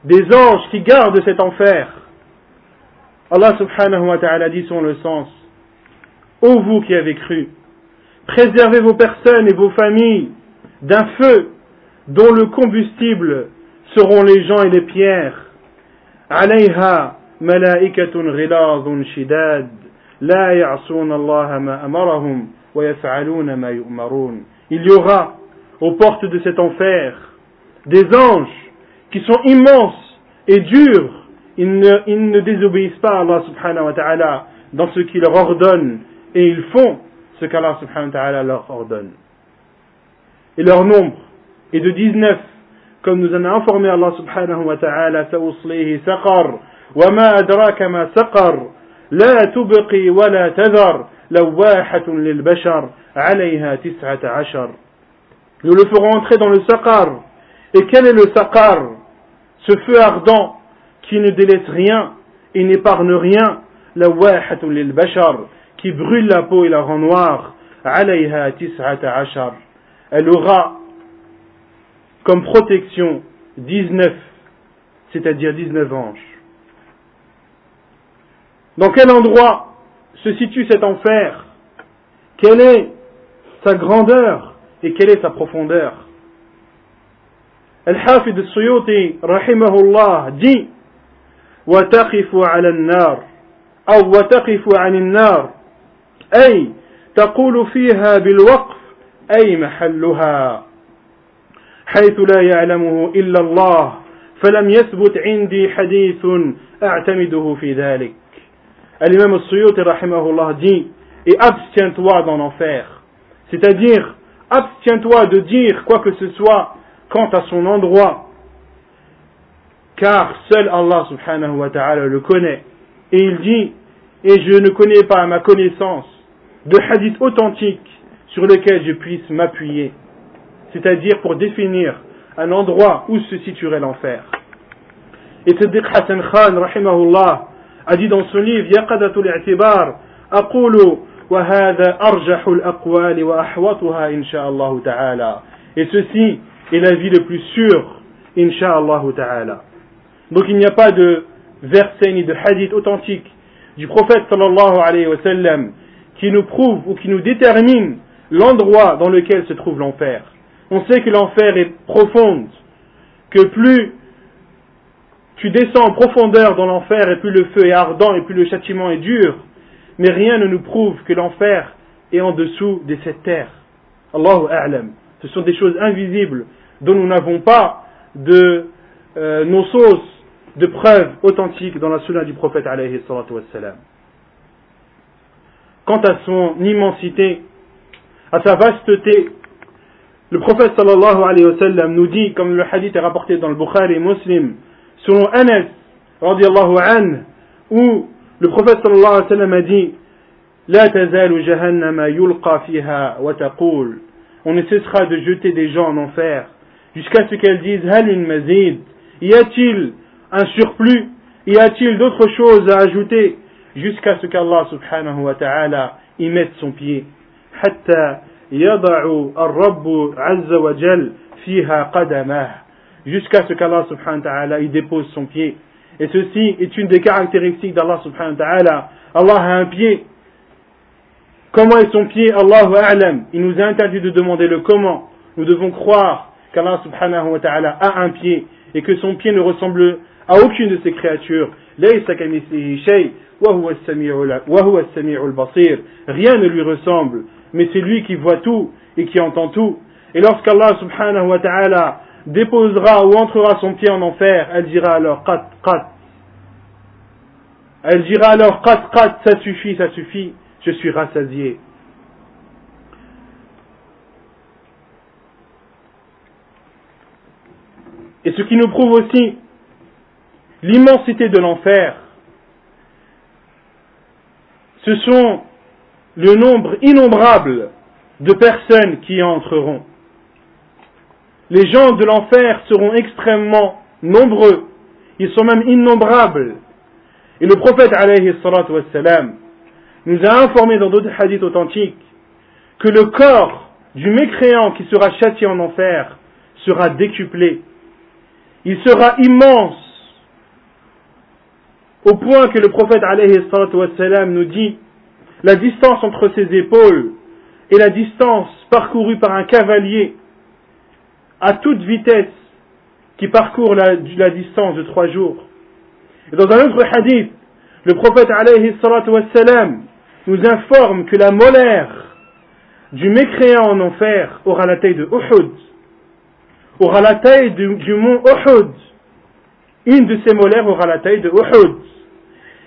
des anges qui gardent cet enfer. Allah subhanahu wa ta'ala dit son le sens. Ô vous qui avez cru, préservez vos personnes et vos familles d'un feu dont le combustible seront les gens et les pierres. Alayha ملائكة غلاظ شداد لا يعصون الله ما أمرهم ويفعلون ما يؤمرون Il y aura aux portes de cet enfer des anges qui sont immenses et durs. Ils ne, ils ne désobéissent pas à Allah subhanahu wa ta'ala dans ce qu'il leur ordonne et ils font ce qu'Allah subhanahu wa ta'ala leur ordonne. Et leur nombre est de 19, comme nous en a informé Allah subhanahu wa ta'ala, سقر وما أدراك ما سقر لا تبقي ولا تذر لواحة للبشر عليها تسعة عشر Nous le ferons entrer dans le saqar. Et quel est le saqar Ce feu ardent qui ne délaisse rien et n'épargne rien. لواحة للبشر qui brûle la peau et la rend noire. عليها تسعة عشر Elle aura comme protection 19, c'est-à-dire 19 anges. Dans quel endroit se situe cet enfer? Quelle est sa grandeur et quelle est sa profondeur? السيوطي رحمه الله dit وتقف على النار أو وتقف عن النار أي تقول فيها بالوقف أي محلها حيث لا يعلمه إلا الله فلم يثبت عندي حديث أعتمده في ذلك Al-Imam al-Suyuti rahimahullah dit et abstiens-toi dans l'enfer. C'est-à-dire, abstiens-toi de dire quoi que ce soit quant à son endroit, car seul Allah subhanahu wa ta'ala le connaît. Et il dit, et je ne connais pas à ma connaissance de hadith authentique sur lequel je puisse m'appuyer, c'est-à-dire pour définir un endroit où se situerait l'enfer. Et Siddiq Hassan Khan, rahimahullah, a dit dans son livre Yaqadatul i'tibar aqulu wa hadha arjahul aqwali wa ahwatuha inshallah ta'ala. Et ceci est l'avis le plus sûr inshallah ta'ala. Donc il n'y a pas de verset ni de hadith authentique du prophète sallallahu alayhi wa sallam qui nous prouve ou qui nous détermine l'endroit dans lequel se trouve l'enfer. On sait que l'enfer est profonde, que plus tu descends en profondeur dans l'enfer et plus le feu est ardent et plus le châtiment est dur. Mais rien ne nous prouve que l'enfer est en dessous de cette terre. Allahu A'lam. Ce sont des choses invisibles dont nous n'avons pas de euh, nos sources de preuves authentiques dans la sunna du prophète alayhi. Quant à son immensité, à sa vasteté, le prophète sallallahu alayhi wa nous dit, comme le hadith est rapporté dans le Bukhari et Muslim, selon Anas radiallahu anhu, où le prophète sallallahu alayhi wa sallam a dit, لا تزال جهنم يلقى فيها وتقول on ne cessera de jeter des gens en enfer jusqu'à ce qu'elles disent hal min mazid y a-t-il un surplus y a-t-il d'autres choses à ajouter jusqu'à ce qu'Allah subhanahu wa ta'ala y mette son pied حتى يضع الرب عز وجل فيها قدمه jusqu'à ce qu'Allah subhanahu wa ta'ala y dépose son pied et ceci est une des caractéristiques d'Allah subhanahu wa ta'ala Allah a un pied Comment est son pied? Allahu A'lam. Il nous a interdit de demander le comment. Nous devons croire qu'Allah subhanahu wa ta'ala a un pied et que son pied ne ressemble à aucune de ses créatures. Rien ne lui ressemble, mais c'est lui qui voit tout et qui entend tout. Et lorsqu'Allah subhanahu wa ta'ala déposera ou entrera son pied en enfer, elle dira alors qat qat. Elle dira alors qat qat, ça suffit, ça suffit je suis rassasié. Et ce qui nous prouve aussi l'immensité de l'enfer, ce sont le nombre innombrable de personnes qui y entreront. Les gens de l'enfer seront extrêmement nombreux, ils sont même innombrables. Et le prophète wassalam, nous a informé dans d'autres hadiths authentiques que le corps du mécréant qui sera châtié en enfer sera décuplé. Il sera immense au point que le prophète alayhi nous dit la distance entre ses épaules et la distance parcourue par un cavalier à toute vitesse qui parcourt la, distance de trois jours. Dans un autre hadith, le prophète alayhi nous informe que la molaire du mécréant en enfer aura la taille de Uhud, aura la taille du, mont Uhud. Une de ces molaires aura la taille de Uhud.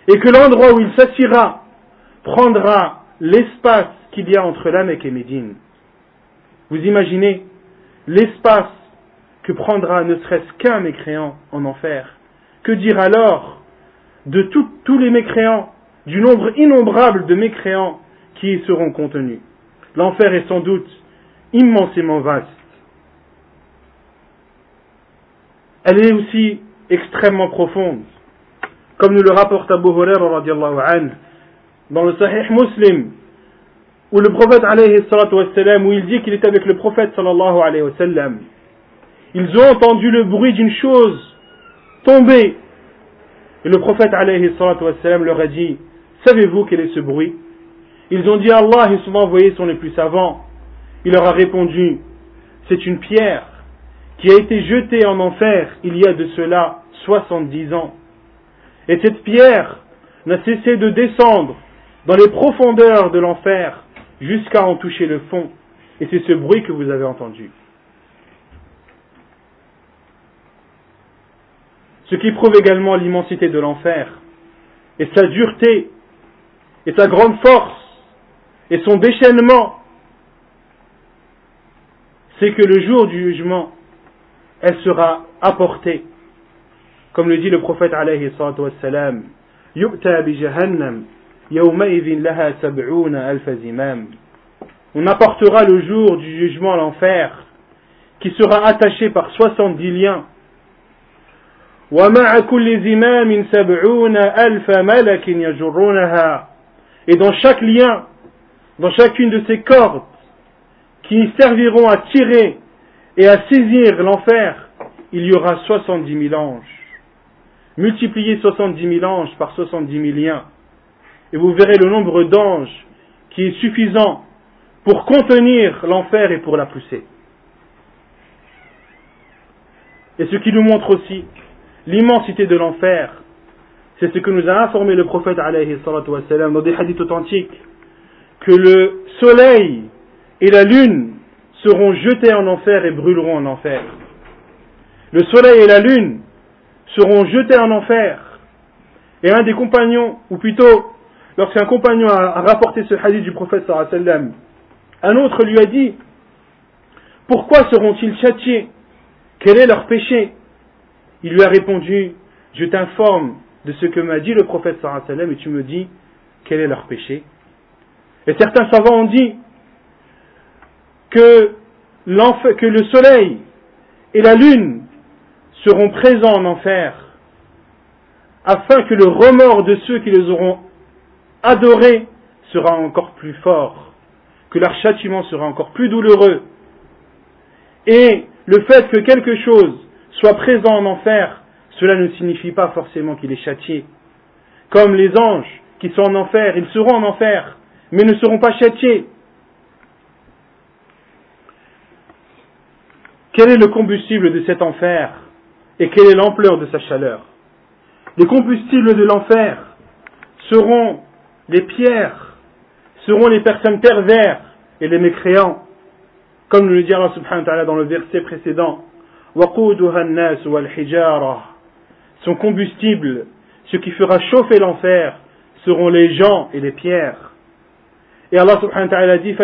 Et que l'endroit où il s'assira prendra l'espace qu'il y a entre la Mecque et Médine. Vous imaginez l'espace que prendra ne serait-ce qu'un mécréant en enfer. Que dire alors de tous les mécréants du nombre innombrable de mécréants qui y seront contenus? L'enfer est sans doute immensément vaste. Elle est aussi extrêmement profonde. Comme nous le rapporte Abu Huraira anhu, dans le Sahih Muslim, où le prophète alayhi salatu où il dit qu'il était avec le prophète sallallahu alayhi wa sallam, ils ont entendu le bruit d'une chose tomber. Et le prophète alayhi salatu leur a dit, Savez-vous quel est ce bruit? Ils ont dit Allah et son envoyé sont les plus savants. Il leur a répondu C'est une pierre qui a été jetée en enfer il y a de cela soixante-dix ans. Et cette pierre n'a cessé de descendre dans les profondeurs de l'enfer jusqu'à en toucher le fond. Et c'est ce bruit que vous avez entendu. Ce qui prouve également l'immensité de l'enfer et sa dureté et sa grande force et son déchaînement, c'est que le jour du jugement, elle sera apportée, comme le dit le prophète alayhi wassalam, on apportera le jour du jugement à l'enfer, qui sera attaché par soixante-dix liens. Et dans chaque lien, dans chacune de ces cordes, qui serviront à tirer et à saisir l'enfer, il y aura soixante-dix mille anges. Multipliez soixante-dix mille anges par soixante-dix mille liens et vous verrez le nombre d'anges qui est suffisant pour contenir l'enfer et pour la pousser. Et ce qui nous montre aussi l'immensité de l'enfer, c'est ce que nous a informé le prophète wassalam, dans des hadiths authentiques, que le soleil et la lune seront jetés en enfer et brûleront en enfer. Le soleil et la lune seront jetés en enfer. Et un des compagnons, ou plutôt, lorsqu'un compagnon a, rapporté ce hadith du prophète sallam, un autre lui a dit, pourquoi seront-ils châtiés? Quel est leur péché? Il lui a répondu, je t'informe de ce que m'a dit le prophète sallam et tu me dis quel est leur péché. Et certains savants ont dit que, que le soleil et la lune seront présents en enfer afin que le remords de ceux qui les auront adorés sera encore plus fort, que leur châtiment sera encore plus douloureux. Et le fait que quelque chose soit présent en enfer, cela ne signifie pas forcément qu'il est châtié. Comme les anges qui sont en enfer, ils seront en enfer, mais ne seront pas châtiés. Quel est le combustible de cet enfer et quelle est l'ampleur de sa chaleur? Les combustibles de l'enfer seront les pierres, seront les personnes pervers et les mécréants, comme nous le dit Allah subhanahu wa ta'ala dans le verset précédent. Son combustible, ce qui fera chauffer l'enfer, seront les gens et les pierres. Et Allah subhanahu wa ta'ala dit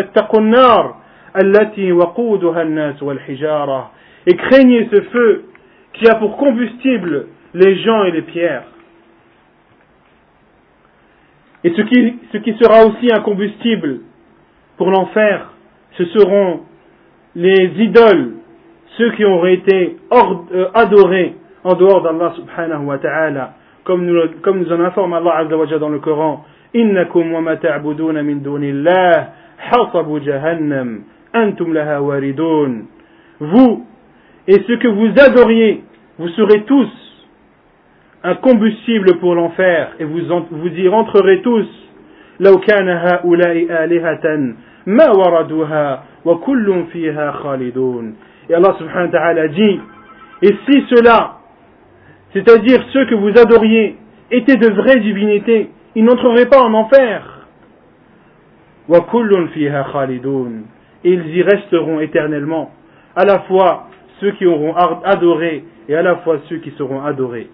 et craignez ce feu qui a pour combustible les gens et les pierres. Et ce qui, ce qui sera aussi un combustible pour l'enfer, ce seront les idoles, ceux qui auraient été euh, adorés en dehors d'Allah subhanahu wa ta'ala, comme nous, comme nous en informe Allah azza wa dans le Coran, إنكم وما تعبدون من دون الله حصب جهنم أنتم لها واردون Vous et ce que vous adoriez, vous serez tous un combustible pour l'enfer et vous, en, vous y rentrerez tous. Et Allah subhanahu wa ta'ala dit, et si cela, c'est-à-dire ceux que vous adoriez, étaient de vraies divinités, ils n'entreraient pas en enfer. Et ils y resteront éternellement, à la fois ceux qui auront adoré et à la fois ceux qui seront adorés.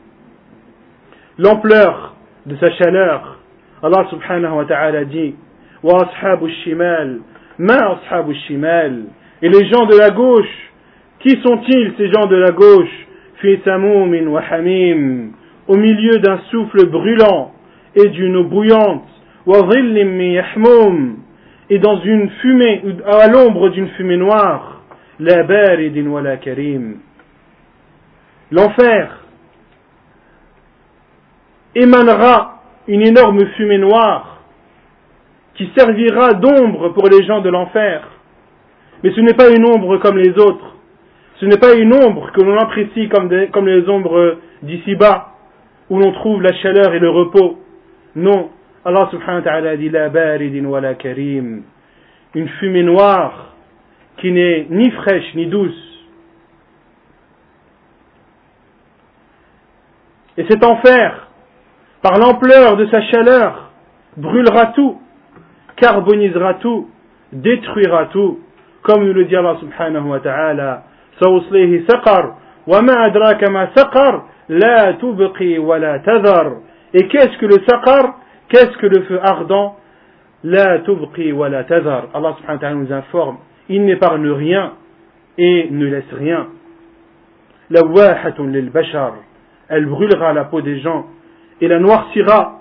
L'ampleur de sa chaleur, Allah subhanahu wa ta'ala dit Wa ashabu shimal, ma ashabu shimal. Et les gens de la gauche, qui sont-ils ces gens de la gauche? Fi samumin wa hamim, au milieu d'un souffle brûlant et d'une eau bouillante, wa yahmum, et dans une fumée, à l'ombre d'une fumée noire. La baridin wa la karim. L'enfer émanera une énorme fumée noire qui servira d'ombre pour les gens de l'enfer. Mais ce n'est pas une ombre comme les autres. Ce n'est pas une ombre que l'on apprécie comme, les ombres d'ici-bas, où l'on trouve la chaleur et le repos. Non. Allah subhanahu wa ta'ala dit la baridin wa la karim. Une fumée noire qui n'est ni fraîche ni douce. Et cet enfer, par l'ampleur de sa chaleur, brûlera tout, carbonisera tout, détruira tout, comme nous le dit Allah subhanahu wa ta'ala, سأصليه سقر وما أدراك ما سقر لا تبقي ولا تذر Et qu'est-ce que le saqar Qu'est-ce que le feu ardent La tubqi wa la tazar. Allah subhanahu wa ta'ala nous informe il n'épargne rien et ne laisse rien. lil bashar, elle brûlera la peau des gens et la noircira.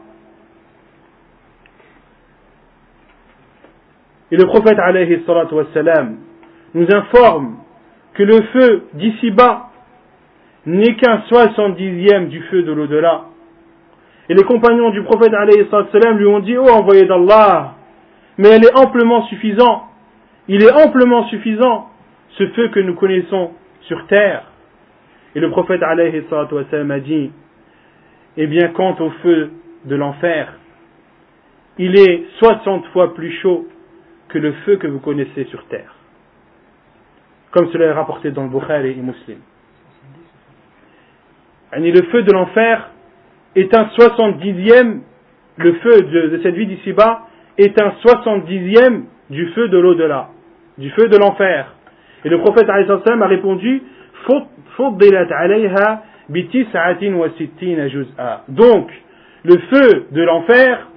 Et le prophète alayhi nous informe que le feu d'ici-bas n'est qu'un soixante-dixième du feu de l'au-delà. Et les compagnons du prophète alayhi lui ont dit, oh envoyé d'Allah, mais elle est amplement suffisante il est amplement suffisant, ce feu que nous connaissons sur terre. Et le prophète alayhi a dit, eh bien, quant au feu de l'enfer, il est 60 fois plus chaud que le feu que vous connaissez sur terre. Comme cela est rapporté dans le Bukhari et Muslim. Et le feu de l'enfer est un soixante-dixième, le feu de, cette vie d'ici-bas est un soixante-dixième du feu de l'au-delà du feu de l'enfer. Et le prophète a répondu, Donc, le feu de l'enfer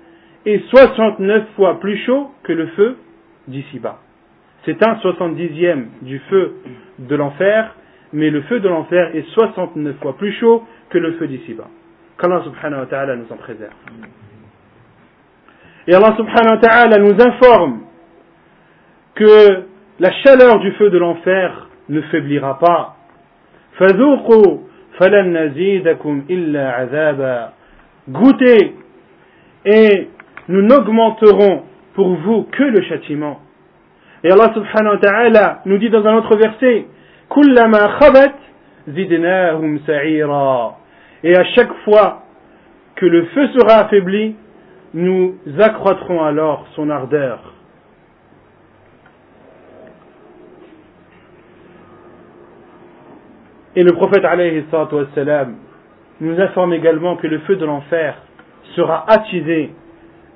est 69 fois plus chaud que le feu d'ici-bas. C'est un 70e du feu de l'enfer, mais le feu de l'enfer est 69 fois plus chaud que le feu d'ici-bas. Qu'Allah subhanahu wa ta'ala nous en préserve. Et Allah subhanahu wa ta'ala nous informe que la chaleur du feu de l'enfer ne faiblira pas. Goûtez et nous n'augmenterons pour vous que le châtiment. Et Allah subhanahu wa ta'ala nous dit dans un autre verset, Et à chaque fois que le feu sera affaibli, nous accroîtrons alors son ardeur. Et le prophète alayhi nous informe également que le feu de l'enfer sera attisé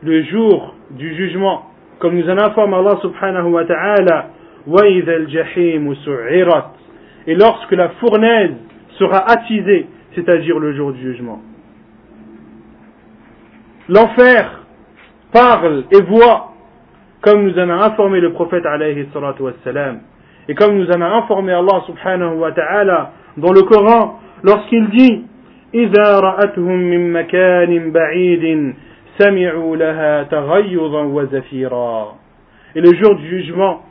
le jour du jugement, comme nous en informe Allah subhanahu wa ta'ala, et lorsque la fournaise sera attisée, c'est-à-dire le jour du jugement. L'enfer parle et voit, comme nous en a informé le prophète alayhi salatu et comme nous en a informé Allah subhanahu wa ta'ala dans le Coran, lorsqu'il dit إذا رأتهم من مكان بعيد سمعوا لها تغيظا وزفيرا Et le jour du jugement,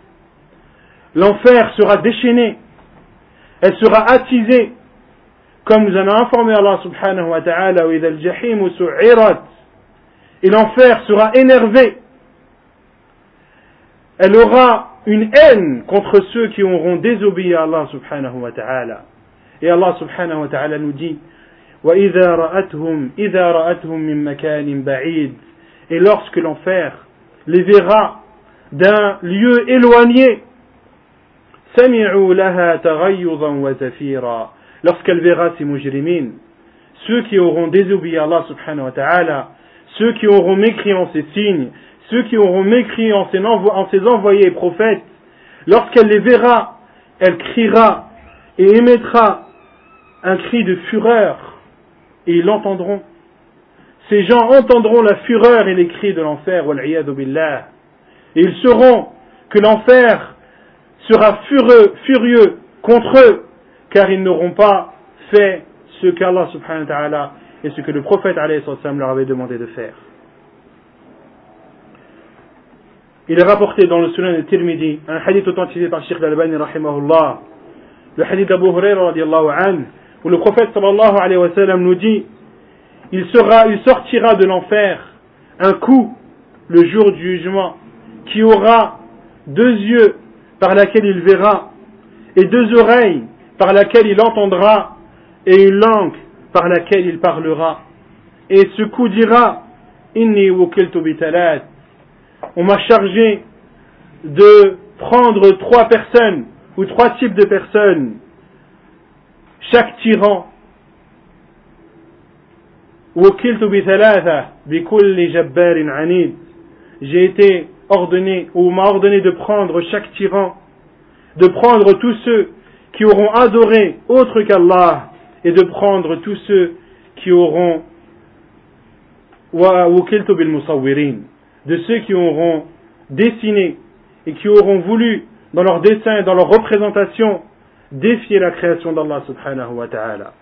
l'enfer sera déchaîné, elle sera attisée, comme nous en a informé Allah subhanahu wa ta'ala, وإذا الجحيم سعرت et l'enfer sera énervé. Elle aura une haine contre ceux qui auront désobéi à Allah subhanahu wa ta'ala. Et Allah subhanahu wa ta'ala nous dit وَإِذَا رَأَتْهُمْ إِذَا رَأَتْهُمْ مِنْ مَكَانٍ بَعِيدٍ Et lorsque l'enfer les verra d'un lieu éloigné سَمِعُوا لَهَا تَغَيُّضًا وَزَفِيرًا Lorsqu'elle verra ces mujrimines, ceux qui auront désobéi à Allah subhanahu wa ta'ala, ceux qui auront mécrit en ces signes, ceux qui auront mécrit en ses, envoyés prophètes, lorsqu'elle les verra, elle criera et émettra un cri de fureur, et ils l'entendront. Ces gens entendront la fureur et les cris de l'enfer, billah. Et ils sauront que l'enfer sera furieux, contre eux, car ils n'auront pas fait ce qu'Allah subhanahu wa ta'ala et ce que le prophète leur avait demandé de faire. Il est rapporté dans le Sunan de Tirmidhi, un hadith authentisé par Sheikh al-Albani rahimahullah, le hadith d'Abu Huraira radiallahu anhu, où le prophète sallallahu alayhi wa sallam nous dit, il, sortira de l'enfer un coup le jour du jugement qui aura deux yeux par lesquels il verra et deux oreilles par lesquelles il entendra et une langue par laquelle il parlera. Et ce coup dira, Inni bitalat. On m'a chargé de prendre trois personnes ou trois types de personnes. Chaque tyran. J'ai été ordonné ou m'a ordonné de prendre chaque tyran, de prendre tous ceux qui auront adoré autre qu'Allah et de prendre tous ceux qui auront de ceux qui auront dessiné et qui auront voulu dans leur dessin dans leur représentation défier la création d'Allah subhanahu wa ta'ala.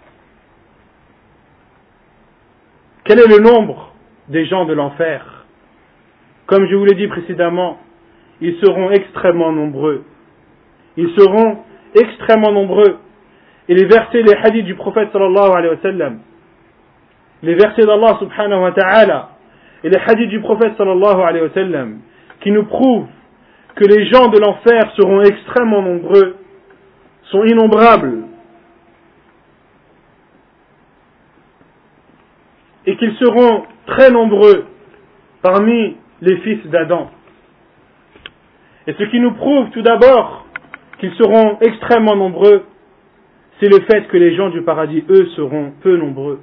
Quel est le nombre des gens de l'enfer? Comme je vous l'ai dit précédemment, ils seront extrêmement nombreux. Ils seront extrêmement nombreux et les versets, les hadiths du prophète sallallahu alayhi wa sallam, les versets d'Allah subhanahu wa ta'ala et les hadiths du prophète sallallahu qui nous prouvent que les gens de l'enfer seront extrêmement nombreux, sont innombrables, et qu'ils seront très nombreux parmi les fils d'Adam. Et ce qui nous prouve tout d'abord qu'ils seront extrêmement nombreux, c'est le fait que les gens du paradis, eux, seront peu nombreux.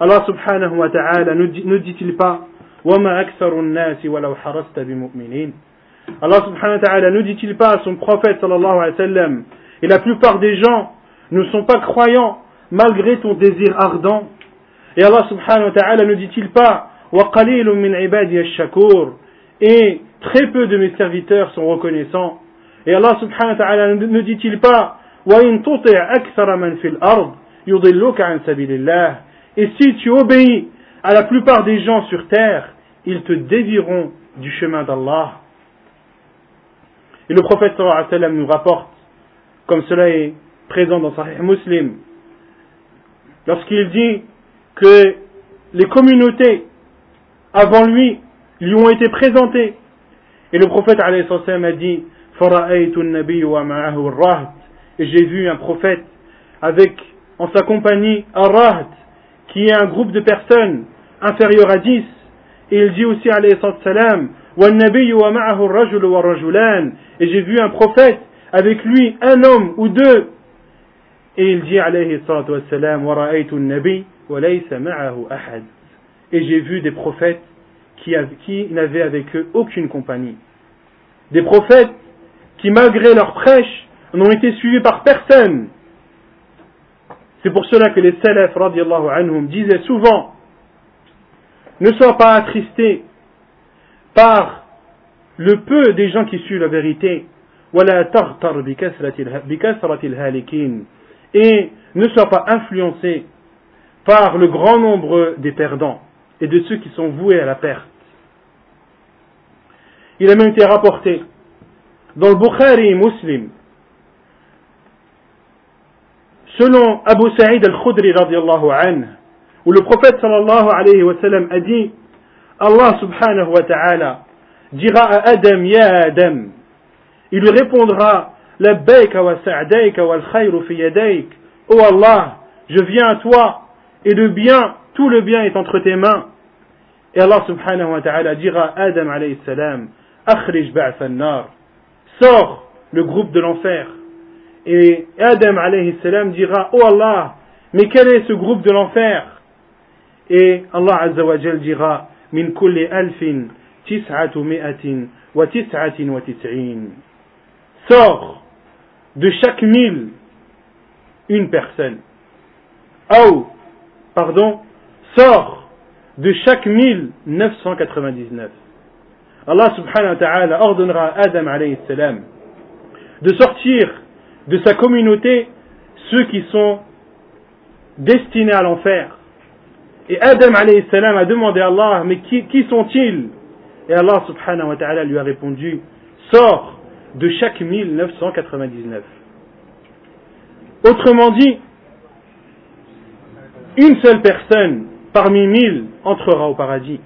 Allah subhanahu wa ta'ala ne dit-il pas Allah subhanahu wa ta'ala ne dit-il pas à son prophète sallallahu et la plupart des gens ne sont pas croyants malgré ton désir ardent. Et Allah subhanahu ne dit-il pas et très peu de mes serviteurs sont reconnaissants. Et Allah subhanahu wa ta'ala ne dit-il pas Et si tu obéis à la plupart des gens sur terre, ils te dévieront du chemin d'Allah. Et le prophète nous rapporte, comme cela est présent dans Sahih Muslim, lorsqu'il dit que les communautés avant lui lui ont été présentées. Et le prophète a dit, et j'ai vu un prophète avec en sa compagnie un qui est un groupe de personnes inférieurs à dix. Et il dit aussi alayhi salam, et j'ai vu un prophète avec lui un homme ou deux. Et il dit alayhi salam, et j'ai vu des prophètes qui, qui n'avaient avec eux aucune compagnie. Des prophètes qui, malgré leur prêche, n'ont été suivis par personne. C'est pour cela que les salafs, radiallahu anhum, disaient souvent, ne sois pas attristé par le peu des gens qui suivent la vérité, et ne sois pas influencé par le grand nombre des perdants et de ceux qui sont voués à la perte. Il a même été rapporté dans le Bukhari Muslim, selon Abu Sa'id al-Khudri radiallahu anhu, où le prophète sallallahu alayhi wa sallam a dit Allah subhanahu wa ta'ala dira à Adam Ya Adam il lui répondra Labbaika wa sa'daika wal khayru fi Oh Allah je viens à toi et le bien tout le bien est entre tes mains. Et Allah subhanahu wa ta'ala dira Adam alayhi salam Akhrij nar sors le groupe de l'enfer. Et Adam alayhi salam dira Oh Allah mais quel est ce groupe de l'enfer? Et Allah Azza wa dira Min kulli alfin tis'atu mi'atin wa tis'atin wa tis'in. Sors de chaque mille une personne. Oh, pardon, sors de chaque mille 999. Allah subhanahu wa ta'ala ordonnera à Adam alayhi salam de sortir de sa communauté ceux qui sont destinés à l'enfer et Adam alayhi salam a demandé à Allah, mais qui, qui sont-ils? Et Allah subhanahu wa ta'ala lui a répondu, sors de chaque 1999. Autrement dit, une seule personne parmi mille entrera au paradis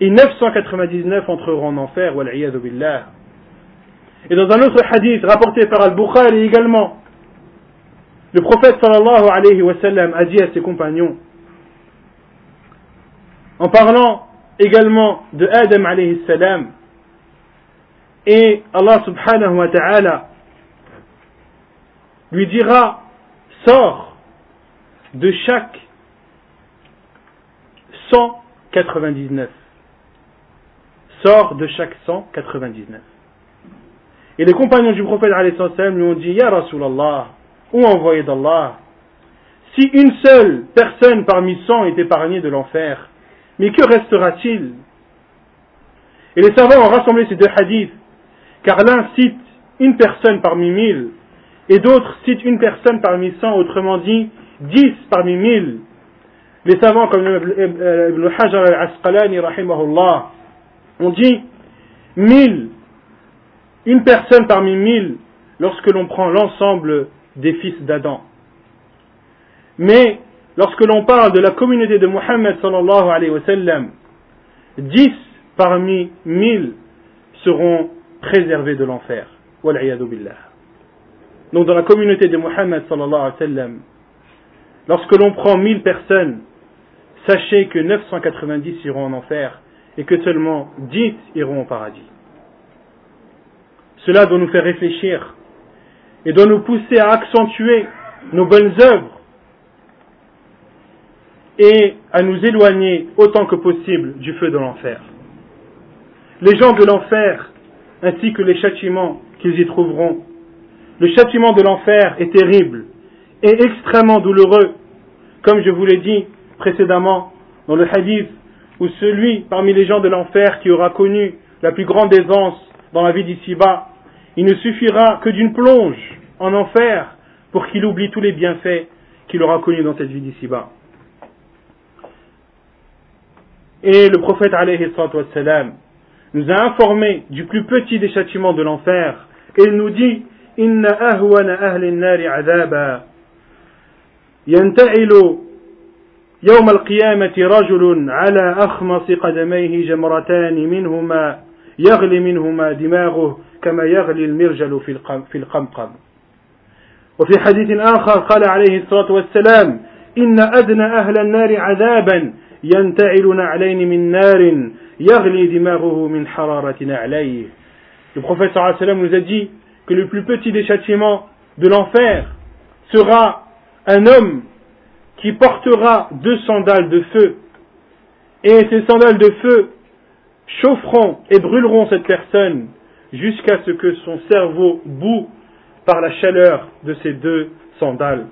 et 999 entreront en enfer, billah. Et dans un autre hadith rapporté par Al-Bukhari également, le prophète sallallahu alayhi wa sallam a dit à ses compagnons, en parlant également de Adam alayhi salam et Allah subhanahu wa ta'ala lui dira sors de chaque 199 sors de chaque 199 et les compagnons du prophète lui ont dit Ya Rasulallah ou envoyé d'Allah si une seule personne parmi 100 est épargnée de l'enfer mais que restera-t-il? Et les savants ont rassemblé ces deux hadiths, car l'un cite une personne parmi mille, et d'autres citent une personne parmi cent, autrement dit, dix parmi mille. Les savants comme Ibn Hajar al-Asqalani, rahimahullah, ont dit mille, une personne parmi mille, lorsque l'on prend l'ensemble des fils d'Adam. Mais lorsque l'on parle de la communauté de Muhammad sallallahu alayhi wa sallam, dix parmi mille seront préservés de l'enfer. Donc dans la communauté de Muhammad lorsque l'on prend mille personnes, sachez que 990 iront en enfer et que seulement dix iront au paradis. Cela doit nous faire réfléchir et doit nous pousser à accentuer nos bonnes œuvres et à nous éloigner autant que possible du feu de l'enfer. Les gens de l'enfer, ainsi que les châtiments qu'ils y trouveront, le châtiment de l'enfer est terrible et extrêmement douloureux, comme je vous l'ai dit précédemment dans le hadith, où celui parmi les gens de l'enfer qui aura connu la plus grande aisance dans la vie d'ici-bas, il ne suffira que d'une plonge en enfer pour qu'il oublie tous les bienfaits qu'il aura connus dans cette vie d'ici-bas. Et le prophète alayhi nous a informé du plus petit des châtiments de l'enfer. Il nous dit إن أهون أهل النار عذابا ينتعل يوم القيامة رجل على أخمص قدميه جمرتان منهما يغلي منهما دماغه كما يغلي المرجل في القمقم وفي حديث آخر قال عليه الصلاة والسلام إن أدنى أهل النار عذابا ينتعل نعلين من نار Le prophète sallam nous a dit que le plus petit des châtiments de l'enfer sera un homme qui portera deux sandales de feu. Et ces sandales de feu chaufferont et brûleront cette personne jusqu'à ce que son cerveau boue par la chaleur de ces deux sandales.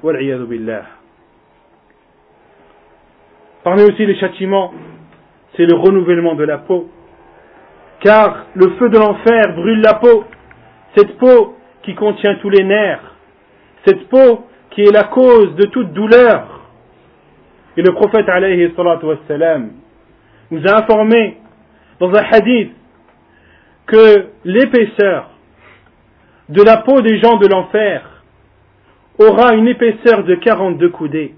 Parmi aussi les châtiments c'est le renouvellement de la peau. Car le feu de l'enfer brûle la peau cette peau qui contient tous les nerfs, cette peau qui est la cause de toute douleur. Et le prophète alayhi nous a informé dans un hadith que l'épaisseur de la peau des gens de l'enfer aura une épaisseur de 42 coudées.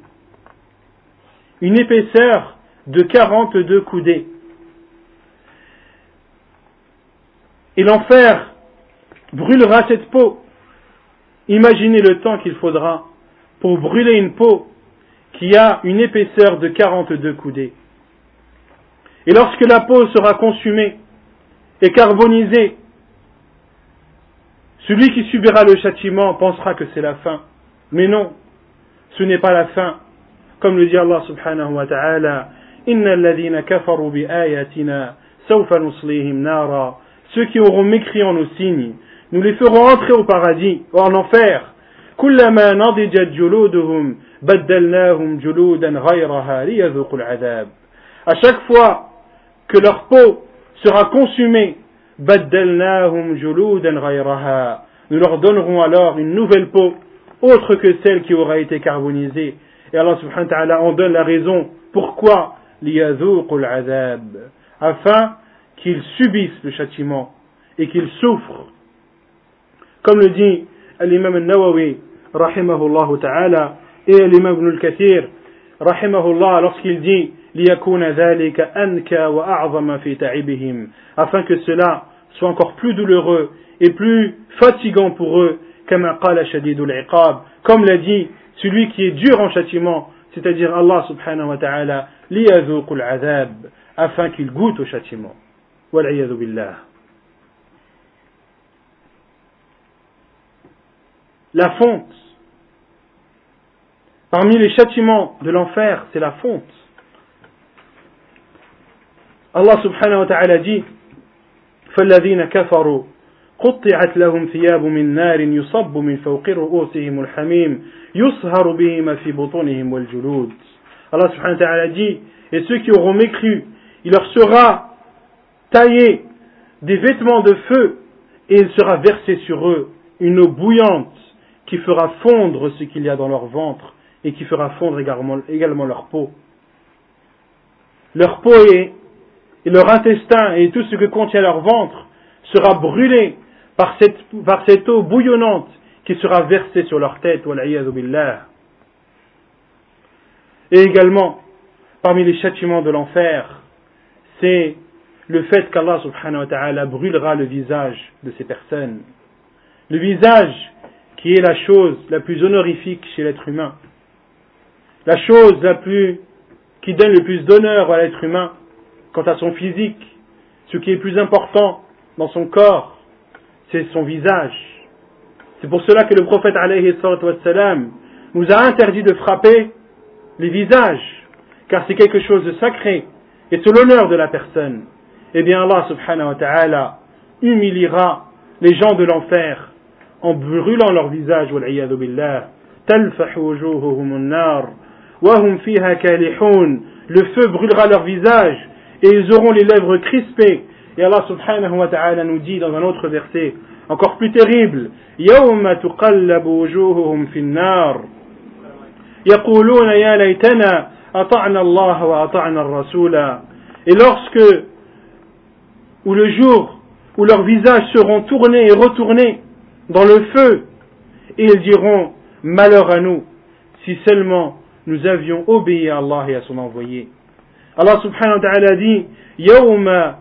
Une épaisseur de 42 coudées. Et l'enfer brûlera cette peau. Imaginez le temps qu'il faudra pour brûler une peau qui a une épaisseur de 42 coudées. Et lorsque la peau sera consumée et carbonisée, celui qui subira le châtiment pensera que c'est la fin. Mais non, ce n'est pas la fin. Comme le dit Allah subhanahu wa ta'ala, Inna kafaru bi ayatina, sawfa nuslihim nara. Ceux qui auront mécrit en nos signes, nous les ferons entrer au paradis, ou en enfer. À chaque fois que leur peau sera consumée, nous leur donnerons alors une nouvelle peau, autre que celle qui aura été carbonisée. Et Allah subhanahu wa ta'ala en donne la raison. Pourquoi afin qu'ils subissent le châtiment et qu'ils souffrent. Comme le dit l'imam al-Nawawi, rahimahullah ta'ala, et l'imam al-Kathir, rahimahullah, lorsqu'il dit afin que cela soit encore plus douloureux et plus fatigant pour eux comme l'a dit celui qui est dur en châtiment c'est-à-dire Allah subhanahu wa ta'ala ليذوق العذاب afin qu'il goûte au châtiment والعياذ بالله la fonte. Parmi les châtiments de l'enfer, c'est la fonte. Allah subhanahu wa ta'ala dit فالذين كفروا قطعت لهم ثياب من نار يصب من فوق رؤوسهم الحميم يصهر بهما في بطونهم والجلود Allah subhanahu wa ta'ala dit et ceux qui auront mécru il leur sera taillé des vêtements de feu et il sera versé sur eux une eau bouillante qui fera fondre ce qu'il y a dans leur ventre et qui fera fondre également, leur peau. Leur peau et, leur intestin et tout ce que contient leur ventre sera brûlé par cette, par cette eau bouillonnante qui sera versée sur leur tête. Et également, parmi les châtiments de l'enfer, c'est le fait qu'Allah subhanahu wa ta'ala brûlera le visage de ces personnes. Le visage qui est la chose la plus honorifique chez l'être humain, la chose la plus qui donne le plus d'honneur à l'être humain quant à son physique, ce qui est plus important dans son corps, c'est son visage. C'est pour cela que le prophète alayhi nous a interdit de frapper les visages, car c'est quelque chose de sacré et c'est l'honneur de la personne. Eh bien Allah subhanahu wa ta'ala humiliera les gens de l'enfer en brûlant leur visage والعياذ بالله تلفح وجوههم النار وهم فيها كالحون le feu brûlera leur visage et ils auront les lèvres crispées et Allah subhanahu wa ta'ala nous dit dans un autre verset encore plus terrible يوم تقلب وجوههم في النار يقولون يا ليتنا أطعنا الله وأطعنا الرسول et lorsque ou le jour où leurs visages seront tournés et retournés dans le feu et ils diront malheur à nous si seulement nous avions obéi à Allah et à son envoyé Allah subhanahu wa ta'ala dit يوم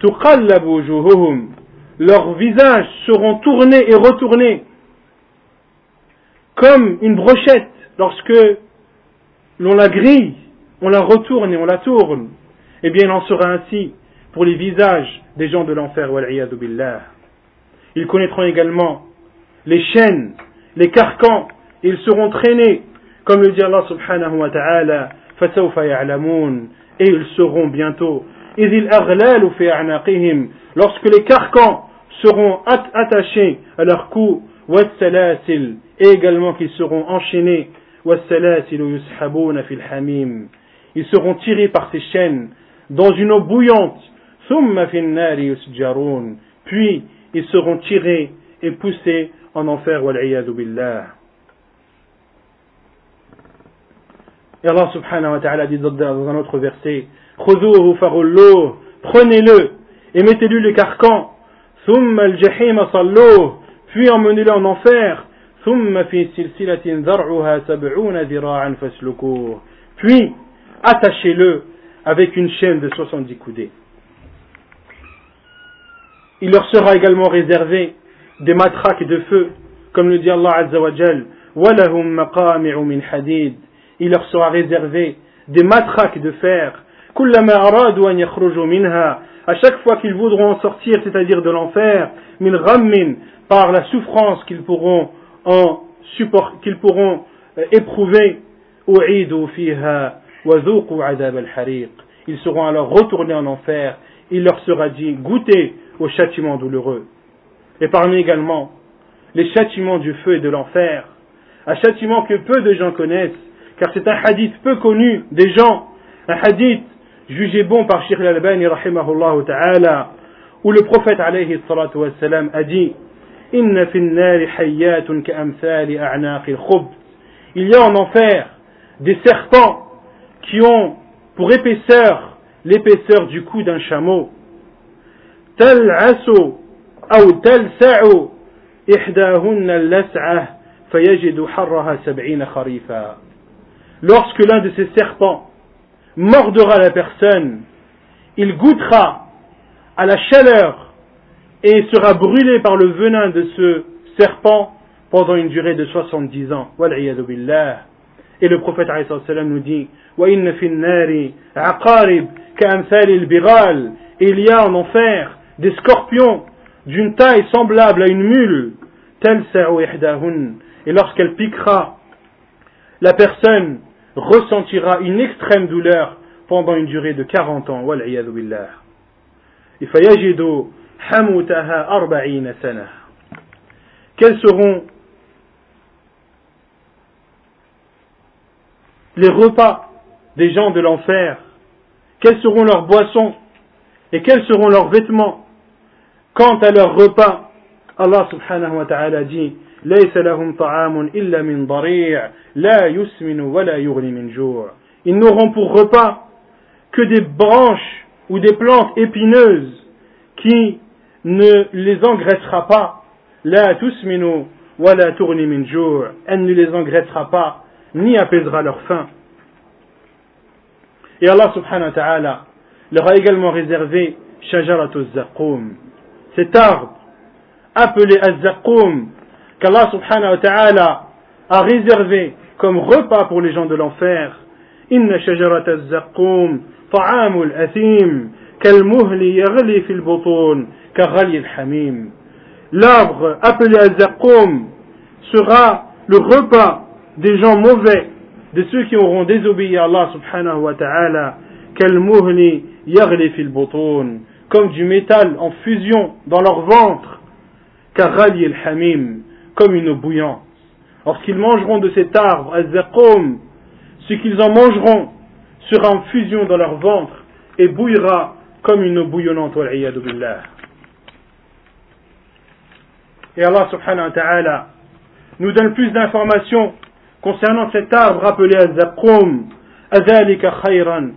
تقلب وجوههم leurs visages seront tournés et retournés comme une brochette lorsque l'on la grille, on la retourne et on la tourne. Eh bien, il en sera ainsi pour les visages des gens de l'enfer. Ils connaîtront également les chaînes, les carcans, ils seront traînés, comme le dit Allah subhanahu wa ta'ala, et ils seront bientôt lorsque les carcans seront attachés à leur cou et également qu'ils seront enchaînés ils seront tirés par ces chaînes dans une eau bouillante. puis ils seront tirés et poussés en enfer. et Allah subhanahu wa ta'ala dit dans un autre verset prenez-le et mettez-lui le carcan, puis emmenez-le en enfer, puis attachez-le avec une chaîne de 70 coudées. Il leur sera également réservé des matraques de feu, comme le dit Allah Azza wa Il leur sera réservé des matraques de fer, à chaque fois qu'ils voudront en sortir, c'est-à-dire de l'enfer, par la souffrance qu'ils pourront en support, qu'ils pourront euh, éprouver, ils seront alors retournés en enfer, il leur sera dit, goûtez au châtiment douloureux. Et parmi également les châtiments du feu et de l'enfer, un châtiment que peu de gens connaissent, car c'est un hadith peu connu des gens, un hadith jugé bon par Sheikh al-Albani ta'ala, où le prophète alayhi salatu a dit Inna fin nari hayyatun ka'amthali a'naqi khub Il y a en enfer des serpents qui ont pour épaisseur l'épaisseur du cou d'un chameau. تلعس أو تلسع إحداهن اللسعة فيجد حرها سبعين خريفا Lorsque l'un de ces serpents mordra la personne, il goûtera à la chaleur et sera brûlé par le venin de ce serpent pendant une durée de 70 ans. Et le prophète nous dit il y a en enfer des scorpions d'une taille semblable à une mule. Et lorsqu'elle piquera, la personne ressentira une extrême douleur pendant une durée de 40 ans. Quels seront les repas des gens de l'enfer? Quelles seront leurs boissons? Et quels seront leurs vêtements? Quant à leurs repas, Allah subhanahu wa ta'ala dit Ils n'auront pour repas que des branches ou des plantes épineuses qui ne les engraissera pas. La tusminu wa la tourni min jour. Elle ne les engraissera pas ni apaisera leur faim. Et Allah subhanahu wa ta'ala leur a également réservé shajaratu zaqum. Cet arbre appelé az-zaqum qu'Allah subhanahu wa ta'ala a réservé comme repas pour les gens de l'enfer. Inna shajarat az-zaqum ta'amul athim كالمهل يغلي في البطون Karali hamim L'arbre appelé Azakom sera le repas des gens mauvais, de ceux qui auront désobéi à Allah subhanahu wa ta'ala, kalmuhni comme du métal en fusion dans leur ventre, karali el hamim, comme une bouillance. Lorsqu'ils mangeront de cet arbre, azzakum, ce qu'ils en mangeront sera en fusion dans leur ventre et bouillera comme une bouillonnante, billah. Et Allah subhanahu wa ta'ala nous donne plus d'informations concernant cet arbre appelé Az-Zaqum. أذلك خيرا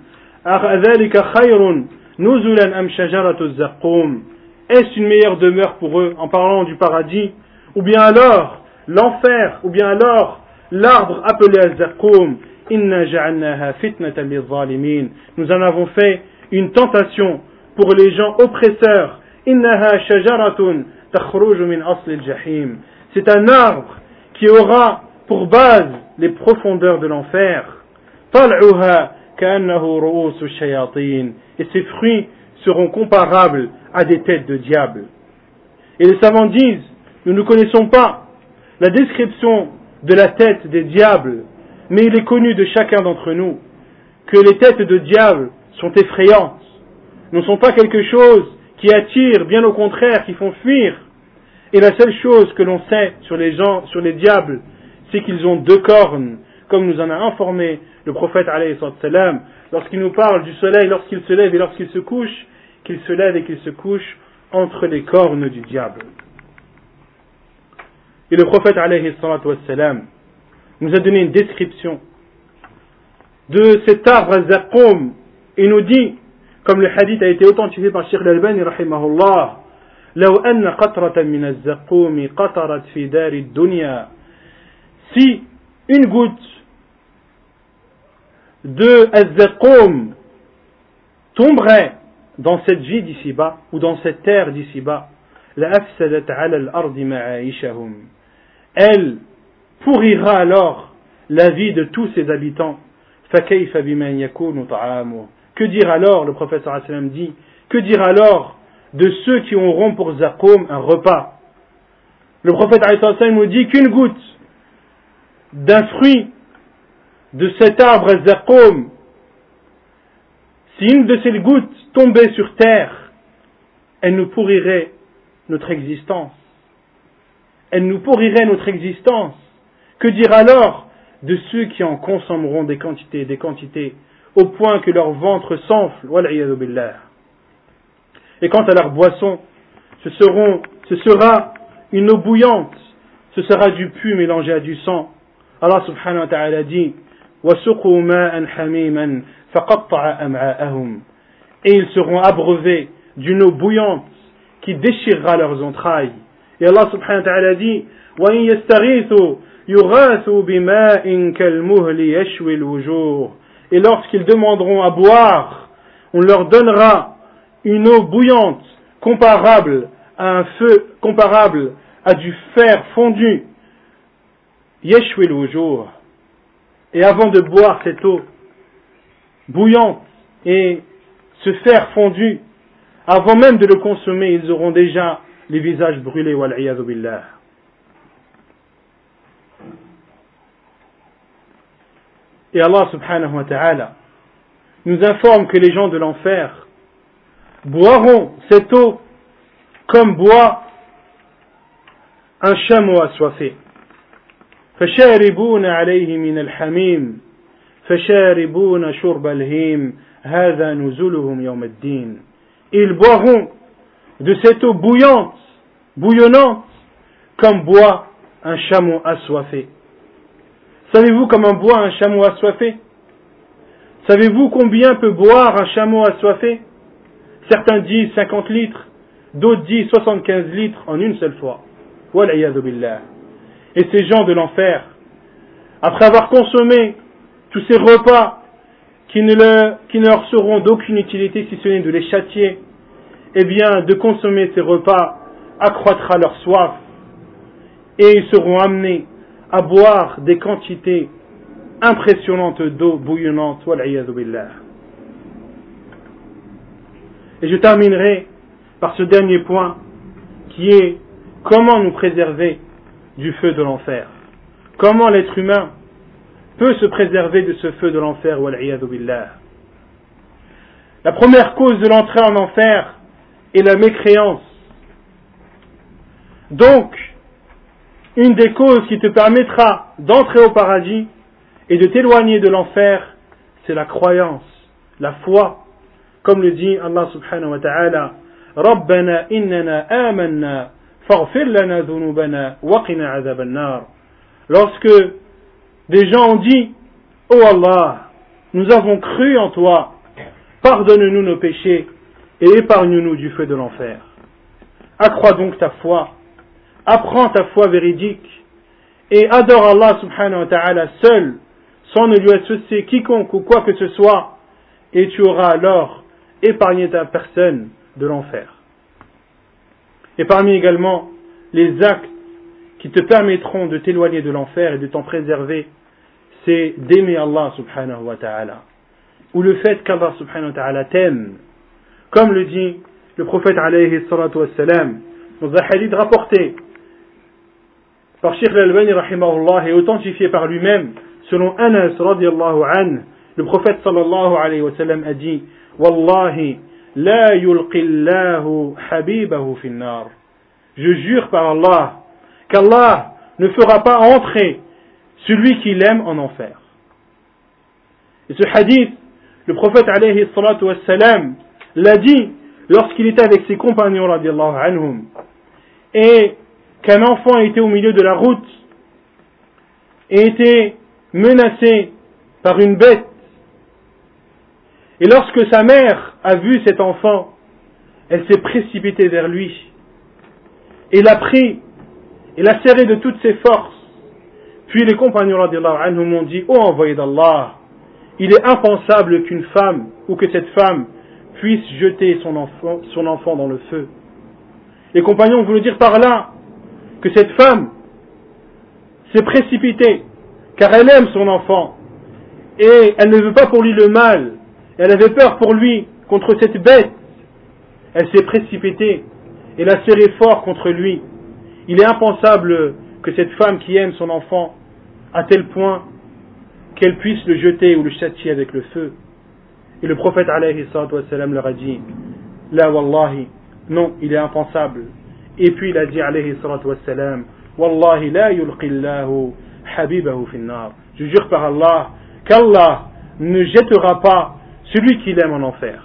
أذلك خير نزلا أم شجرة الزقوم Est-ce une meilleure demeure pour eux en parlant du paradis Ou bien alors l'enfer Ou bien alors l'arbre appelé Az-Zaqum Inna ja'alnaha fitnatan lil Nous en avons fait une tentation pour les gens oppresseurs. Innaha shajaratun c'est un arbre qui aura pour base les profondeurs de l'enfer. Et ses fruits seront comparables à des têtes de diable. Et les savants disent, nous ne connaissons pas la description de la tête des diables, mais il est connu de chacun d'entre nous que les têtes de diable sont effrayantes, ne sont pas quelque chose qui attire, bien au contraire, qui font fuir. Et la seule chose que l'on sait sur les gens, sur les diables, c'est qu'ils ont deux cornes, comme nous en a informé le prophète salam, lorsqu'il nous parle du soleil, lorsqu'il se lève et lorsqu'il se couche, qu'il se lève et qu'il se couche entre les cornes du diable. Et le prophète salam nous a donné une description de cet arbre Zaqum et nous dit, comme le hadith a été authentifié par Sheikh Al-Albani rahimahullah, لو أن قطرة من الزقوم قطرت في دار الدنيا si une goutte de Azzaqum tomberait dans cette vie d'ici-bas ou dans cette terre d'ici-bas, elle pourrira alors la vie de tous ses habitants. Que dire alors, le prophète sallam dit, que dire alors de ceux qui auront pour Zaqum un repas? Le prophète sallam nous dit qu'une goutte d'un fruit de cet arbre Zaqum, si une de ces gouttes tombait sur terre, elle nous pourrirait notre existence. Elle nous pourrirait notre existence. Que dire alors de ceux qui en consommeront des quantités, des quantités, au point que leur ventre s'enfle, et quant à leur boisson, ce, sera une eau bouillante, ce sera du pu mélangé à du sang. Allah subhanahu wa ta'ala dit, et ils seront abreuvés d'une eau bouillante qui déchirera leurs entrailles. Et Allah subhanahu wa ta'ala dit, et lorsqu'ils demanderont à boire, on leur donnera une eau bouillante comparable à un feu, comparable à du fer fondu. jour. Et avant de boire cette eau bouillante et ce fer fondu, avant même de le consommer, ils auront déjà les visages brûlés, billah. Et Allah subhanahu wa ta'ala nous informe que les gens de l'enfer boiront cette eau comme boit un chameau assoiffé. فشاربون عليه من الحميم فشاربون شرب الهيم هذا نزلهم يوم الدين Ils boiront de cette eau bouillante, bouillonnante, comme boit un chameau assoiffé. Savez-vous comment boit un chameau assoiffé? Savez-vous combien peut boire un chameau assoiffé? Certains disent 50 litres, d'autres disent 75 litres en une seule fois. Et ces gens de l'enfer, après avoir consommé tous ces repas qui ne leur seront d'aucune utilité si ce n'est de les châtier, eh bien, de consommer ces repas accroîtra leur soif et ils seront amenés à boire des quantités impressionnantes d'eau bouillonnante. Et je terminerai par ce dernier point qui est comment nous préserver du feu de l'enfer. Comment l'être humain peut se préserver de ce feu de l'enfer. La première cause de l'entrée en enfer est la mécréance. Donc, une des causes qui te permettra d'entrer au paradis et de t'éloigner de l'enfer, c'est la croyance, la foi. Comme le dit Allah subhanahu wa ta'ala, ربنا إننا آمنا فاغفر لنا ذنوبنا وقنا عذاب النار. Lorsque des gens ont dit, Oh Allah, nous avons cru en toi, pardonne-nous nos péchés et épargne-nous du feu de l'enfer. Accrois donc ta foi, apprends ta foi véridique et adore Allah subhanahu wa ta'ala seul, sans ne lui associer quiconque ou quoi que ce soit, et tu auras alors épargné ta personne de l'enfer. Et parmi également les actes qui te permettront de t'éloigner de l'enfer et de t'en préserver, c'est d'aimer Allah subhanahu wa ta'ala. Ou le fait qu'Allah subhanahu wa ta'ala t'aime. Comme le dit le prophète alayhi salatu wassalam, dans un rapporté par Sheikh al-Albani rahimahullah et authentifié par lui-même, selon Anas radiallahu an, le prophète sallallahu alayhi wa sallam a dit, Wallahi, la yulqillahu habibahu finnar. Je jure par Allah, qu'Allah ne fera pas entrer celui qu'il aime en enfer. Et ce hadith, le prophète alayhi salatu wassalam l'a dit lorsqu'il était avec ses compagnons radiallahu anhum et qu'un enfant était au milieu de la route et était menacé par une bête. Et lorsque sa mère a vu cet enfant, elle s'est précipitée vers lui et l'a pris et l'a serré de toutes ses forces. Puis les compagnons anhum ont dit, ô oh, envoyé d'Allah, il est impensable qu'une femme ou que cette femme puisse jeter son enfant, son enfant dans le feu. Les compagnons voulaient dire par là que cette femme s'est précipitée car elle aime son enfant et elle ne veut pas pour lui le mal. Elle avait peur pour lui contre cette bête. Elle s'est précipitée et l'a serré fort contre lui. Il est impensable que cette femme qui aime son enfant à tel point qu'elle puisse le jeter ou le châtier avec le feu. Et le prophète alayhi leur a dit, La wallahi, non, il est impensable. Et puis il a dit alayhi sallam, Wallahi la yulqillahu habibahu finnar. Je jure par Allah qu'Allah ne jettera pas celui qu'il aime en enfer.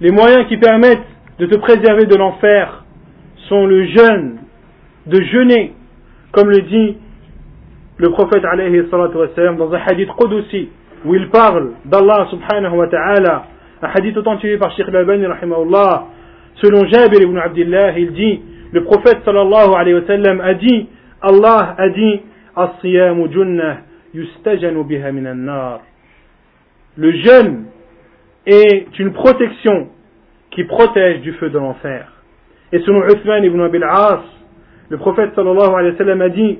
Les moyens qui permettent de te préserver de l'enfer sont le jeûne, de jeûner, comme le dit le prophète alayhi salatu wassalam dans un hadith Qudusi, où il parle d'Allah subhanahu wa ta'ala, un hadith authentifié par Sheikh Al-Albani rahimahullah, selon Jabir ibn Abdullah, il dit, le prophète sallallahu alayhi wa sallam a dit, Allah a dit, As-siyamu junnah yustajanu biha min nar Le jeûne est une protection qui protège du feu de l'enfer. Et selon Uthman ibn Abil le prophète sallallahu alayhi wa sallam a dit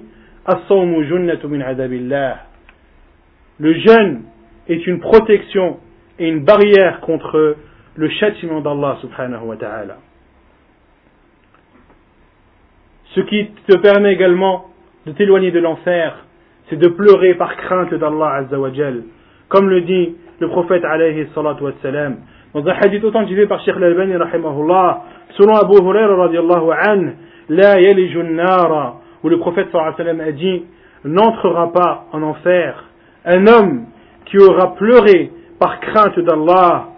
Le jeûne est une protection et une barrière contre le châtiment d'Allah subhanahu wa ta'ala. Ce qui te permet également de t'éloigner de l'enfer, c'est de pleurer par crainte d'Allah azza wa Comme le dit le prophète alayhi salatu dans un hadith authentifié par Sheikh al-Albani rahimahullah, selon Abu Huraira radiallahu la yalijun nara, où le prophète sallallahu alayhi wa sallam a dit, n'entrera pas en enfer un homme qui aura pleuré par crainte d'Allah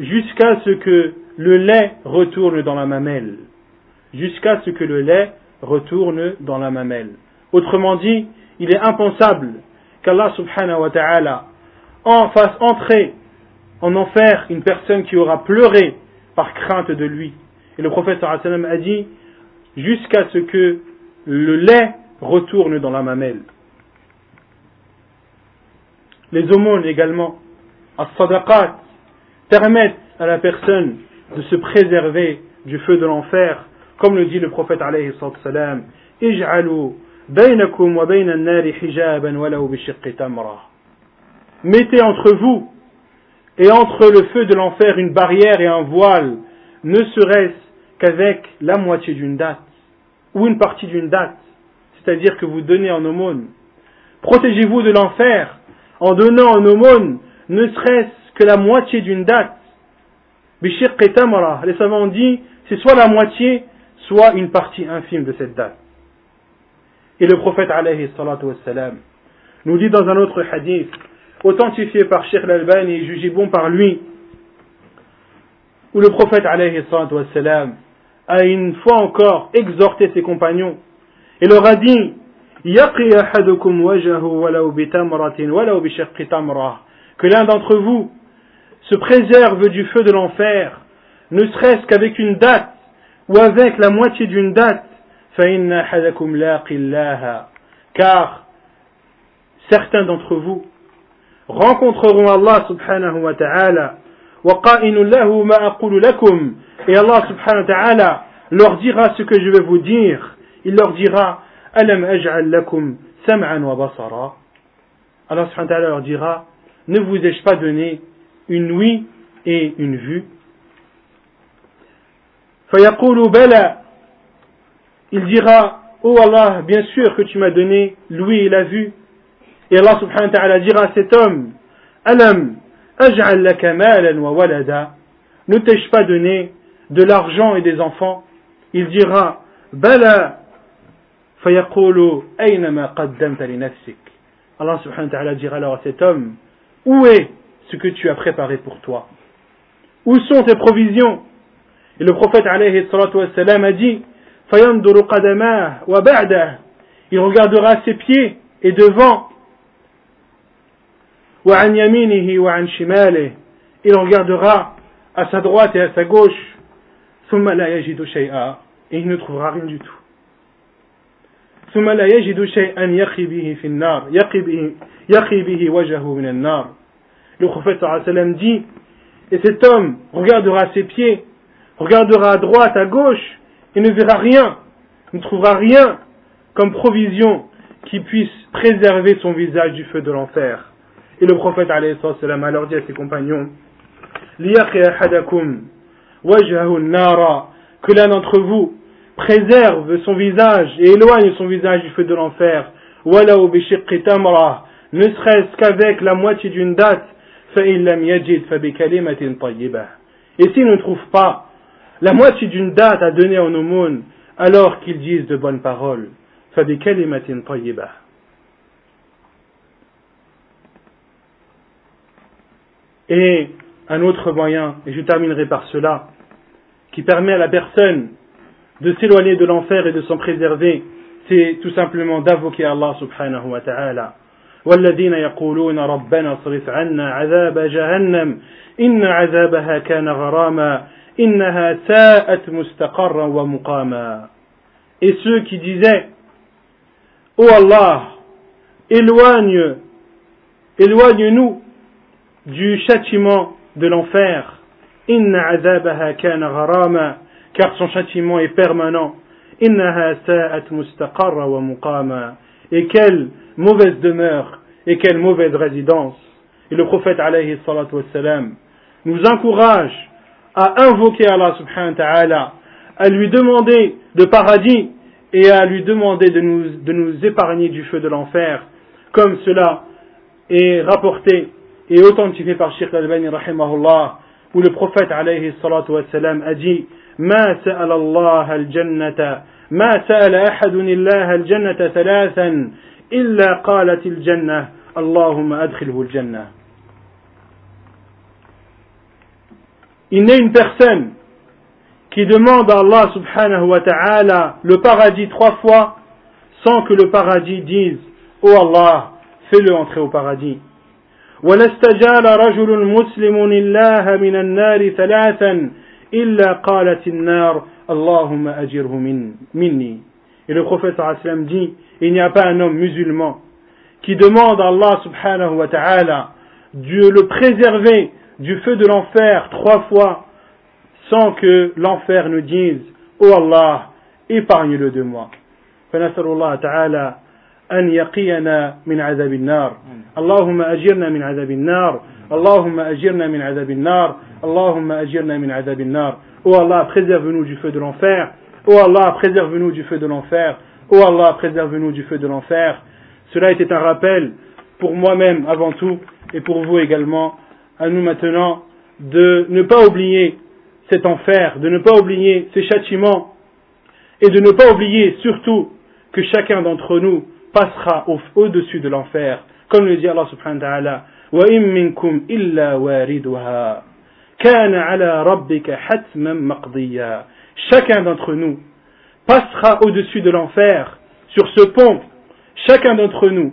jusqu'à ce que le lait retourne dans la mamelle. Jusqu'à ce que le lait retourne dans la mamelle. Autrement dit, il est impensable qu'Allah subhanahu wa ta'ala en fasse entrer en enfer une personne qui aura pleuré par crainte de lui. Et le prophète sallam a dit jusqu'à ce que le lait retourne dans la mamelle. Les aumônes également, as-sadaqat, permettent à la personne de se préserver du feu de l'enfer, comme le dit le prophète alayhi salam. Mettez entre vous et entre le feu de l'enfer une barrière et un voile, ne serait-ce qu'avec la moitié d'une date, ou une partie d'une date, c'est-à-dire que vous donnez en aumône. Protégez-vous de l'enfer en donnant en aumône, ne serait-ce que la moitié d'une date. Tamara, les savants ont dit, c'est soit la moitié, soit une partie infime de cette date. Et le prophète alayhi wassalam nous dit dans un autre hadith, authentifié par Sheikh al-Albani et jugé bon par lui, où le prophète alayhi wassalam a une fois encore exhorté ses compagnons et leur a dit que l'un d'entre vous se préserve du feu de l'enfer, ne serait-ce qu'avec une date ou avec la moitié d'une date, car certains d'entre vous rencontreront Allah subhanahu wa ta'ala. et Allah subhanahu wa ta'ala leur dira ce que je vais vous dire. Il leur dira alam aj'al lakum sam'an wa basara Allah subhanahu wa ta'ala leur dira ne vous ai-je pas donné une ouïe et une vue. il dira Oh Allah, bien sûr que tu m'as donné l'ouïe et la vue. Et Allah subhanahu wa ta'ala dira à cet homme Alam, aj'al laka malan wa walada. Ne t'ai-je pas donné de l'argent et des enfants? Il dira Bala, fayaqulu aynama qaddamta li nafsik. Allah subhanahu wa ta'ala dira alors à cet homme Où est ce que tu as préparé pour toi où sont tes provisions et le prophète alayhi salatu wassalam a dit fayanduru qadamah wa ba'dah il regardera ses pieds et devant wa an yaminihi wa an shimalih il regardera à sa droite et à sa gauche ثم لا يجد شيئا et il ne trouvera rien du tout ثم لا يجد شيئا يقي به في النار يقي به, يقي به وجهه من النار le prophète sallam dit Et cet homme regardera ses pieds, regardera à droite, à gauche, et ne verra rien, ne trouvera rien comme provision qui puisse préserver son visage du feu de l'enfer. Et le prophète sallam alors dit à ses compagnons que l'un d'entre vous préserve son visage et éloigne son visage du feu de l'enfer, ne serait-ce qu'avec la moitié d'une date, et s'il ne trouve pas la moitié d'une date à donner en aumône, alors qu'ils disent de bonnes paroles. Et un autre moyen, et je terminerai par cela, qui permet à la personne de s'éloigner de l'enfer et de s'en préserver, c'est tout simplement d'invoquer Allah subhanahu wa ta'ala. والذين يقولون ربنا اصرف عنا عذاب جهنم إن عذابها كان غراما إنها ساءت مستقرا ومقاما Et ceux qui disaient, Ô oh Allah, éloigne, éloigne-nous du châtiment de l'enfer. Inna azabaha kana gharama, car son châtiment est permanent. Innaha sa'at mustaqarra wa muqama. Et quelle mauvaise demeure et quelle mauvaise résidence. Et le prophète alayhi salatu wassalam nous encourage à invoquer Allah subhanahu wa ta'ala, à lui demander de paradis et à lui demander de nous, de nous épargner du feu de l'enfer, comme cela est rapporté et authentifié par Sheikh Al-Bani rahimahullah, où le prophète alayhi salatu wassalam a dit ما سأل الله الجنة ما سأل أحد الله الجنة ثلاثا إلا قالت الجنة اللهم أدخله الجنة Il n'est une personne qui demande à Allah subhanahu wa ta'ala le paradis trois fois sans que le paradis dise Oh Allah, fais-le entrer au paradis. ولا استجال رجل مسلم الله من النار ثلاثا إلا قالت النار اللهم أجره من مني Et le prophète sallam dit, il n'y a pas un homme musulman qui demande à Allah subhanahu wa ta'ala de le préserver du feu de l'enfer trois fois sans que l'enfer ne dise, oh Allah, épargne-le de moi. فنسأل الله تعالى أن يقينا من عذاب النار اللهم أجرنا من عذاب النار اللهم أجرنا من عذاب النار اللهم أجرنا من عذاب النار Oh Allah, préserve-nous du feu de l'enfer. Oh Allah, préserve-nous du feu de l'enfer. Oh Allah, préserve-nous du feu de l'enfer. Cela était un rappel pour moi-même avant tout et pour vous également, à nous maintenant, de ne pas oublier cet enfer, de ne pas oublier ces châtiments et de ne pas oublier surtout que chacun d'entre nous passera au-dessus de l'enfer. Comme le dit Allah subhanahu wa ta'ala, وَإِن مِّنكُمْ إِلَّا وَارِدُهَا كَانَ عَلَى رَبِّكَ حَتْمًا مَقْضِيًّا chacun d'entre nous passera au-dessus de l'enfer, sur ce pont, chacun d'entre nous.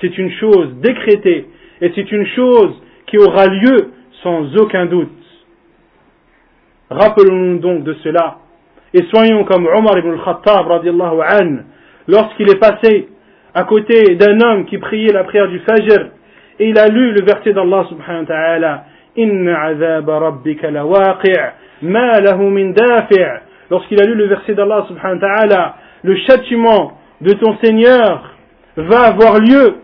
C'est une chose décrétée et c'est une chose qui aura lieu sans aucun doute. Rappelons-nous donc de cela et soyons comme Omar ibn Khattab lorsqu'il est passé à côté d'un homme qui priait la prière du Fajr et il a lu le verset d'Allah subhanahu wa ta'ala Inna azab rabbika lawaqi' ma lahu min dafi' lorsqu'il a lu le verset d'Allah subhanahu wa ta'ala le châtiment de ton Seigneur va avoir lieu.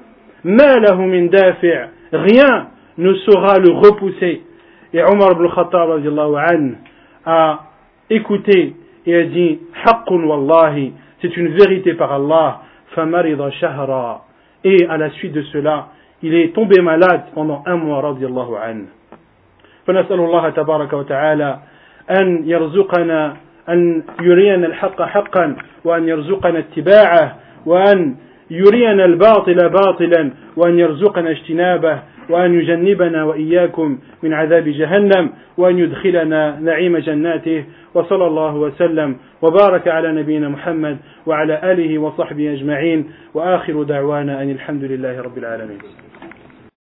ma lahu min dafi' rien ne saura le repousser. Et Omar ibn al-Khattab a écouté et a dit Haqqun wallahi, c'est une vérité par Allah, famarida shahra. Et à la suite de cela, il est tombé malade pendant un mois, radiallahu anhu. فنسأل الله تبارك وتعالى أن يرزقنا أن يرينا الحق حقا وأن يرزقنا اتباعه وأن يرينا الباطل باطلا وأن يرزقنا اجتنابه وأن يجنبنا وإياكم من عذاب جهنم وأن يدخلنا نعيم جناته. وصلى الله وسلم وبارك على نبينا محمد وعلى آله وصحبه أجمعين. وآخر دعوانا أن الحمد لله رب العالمين.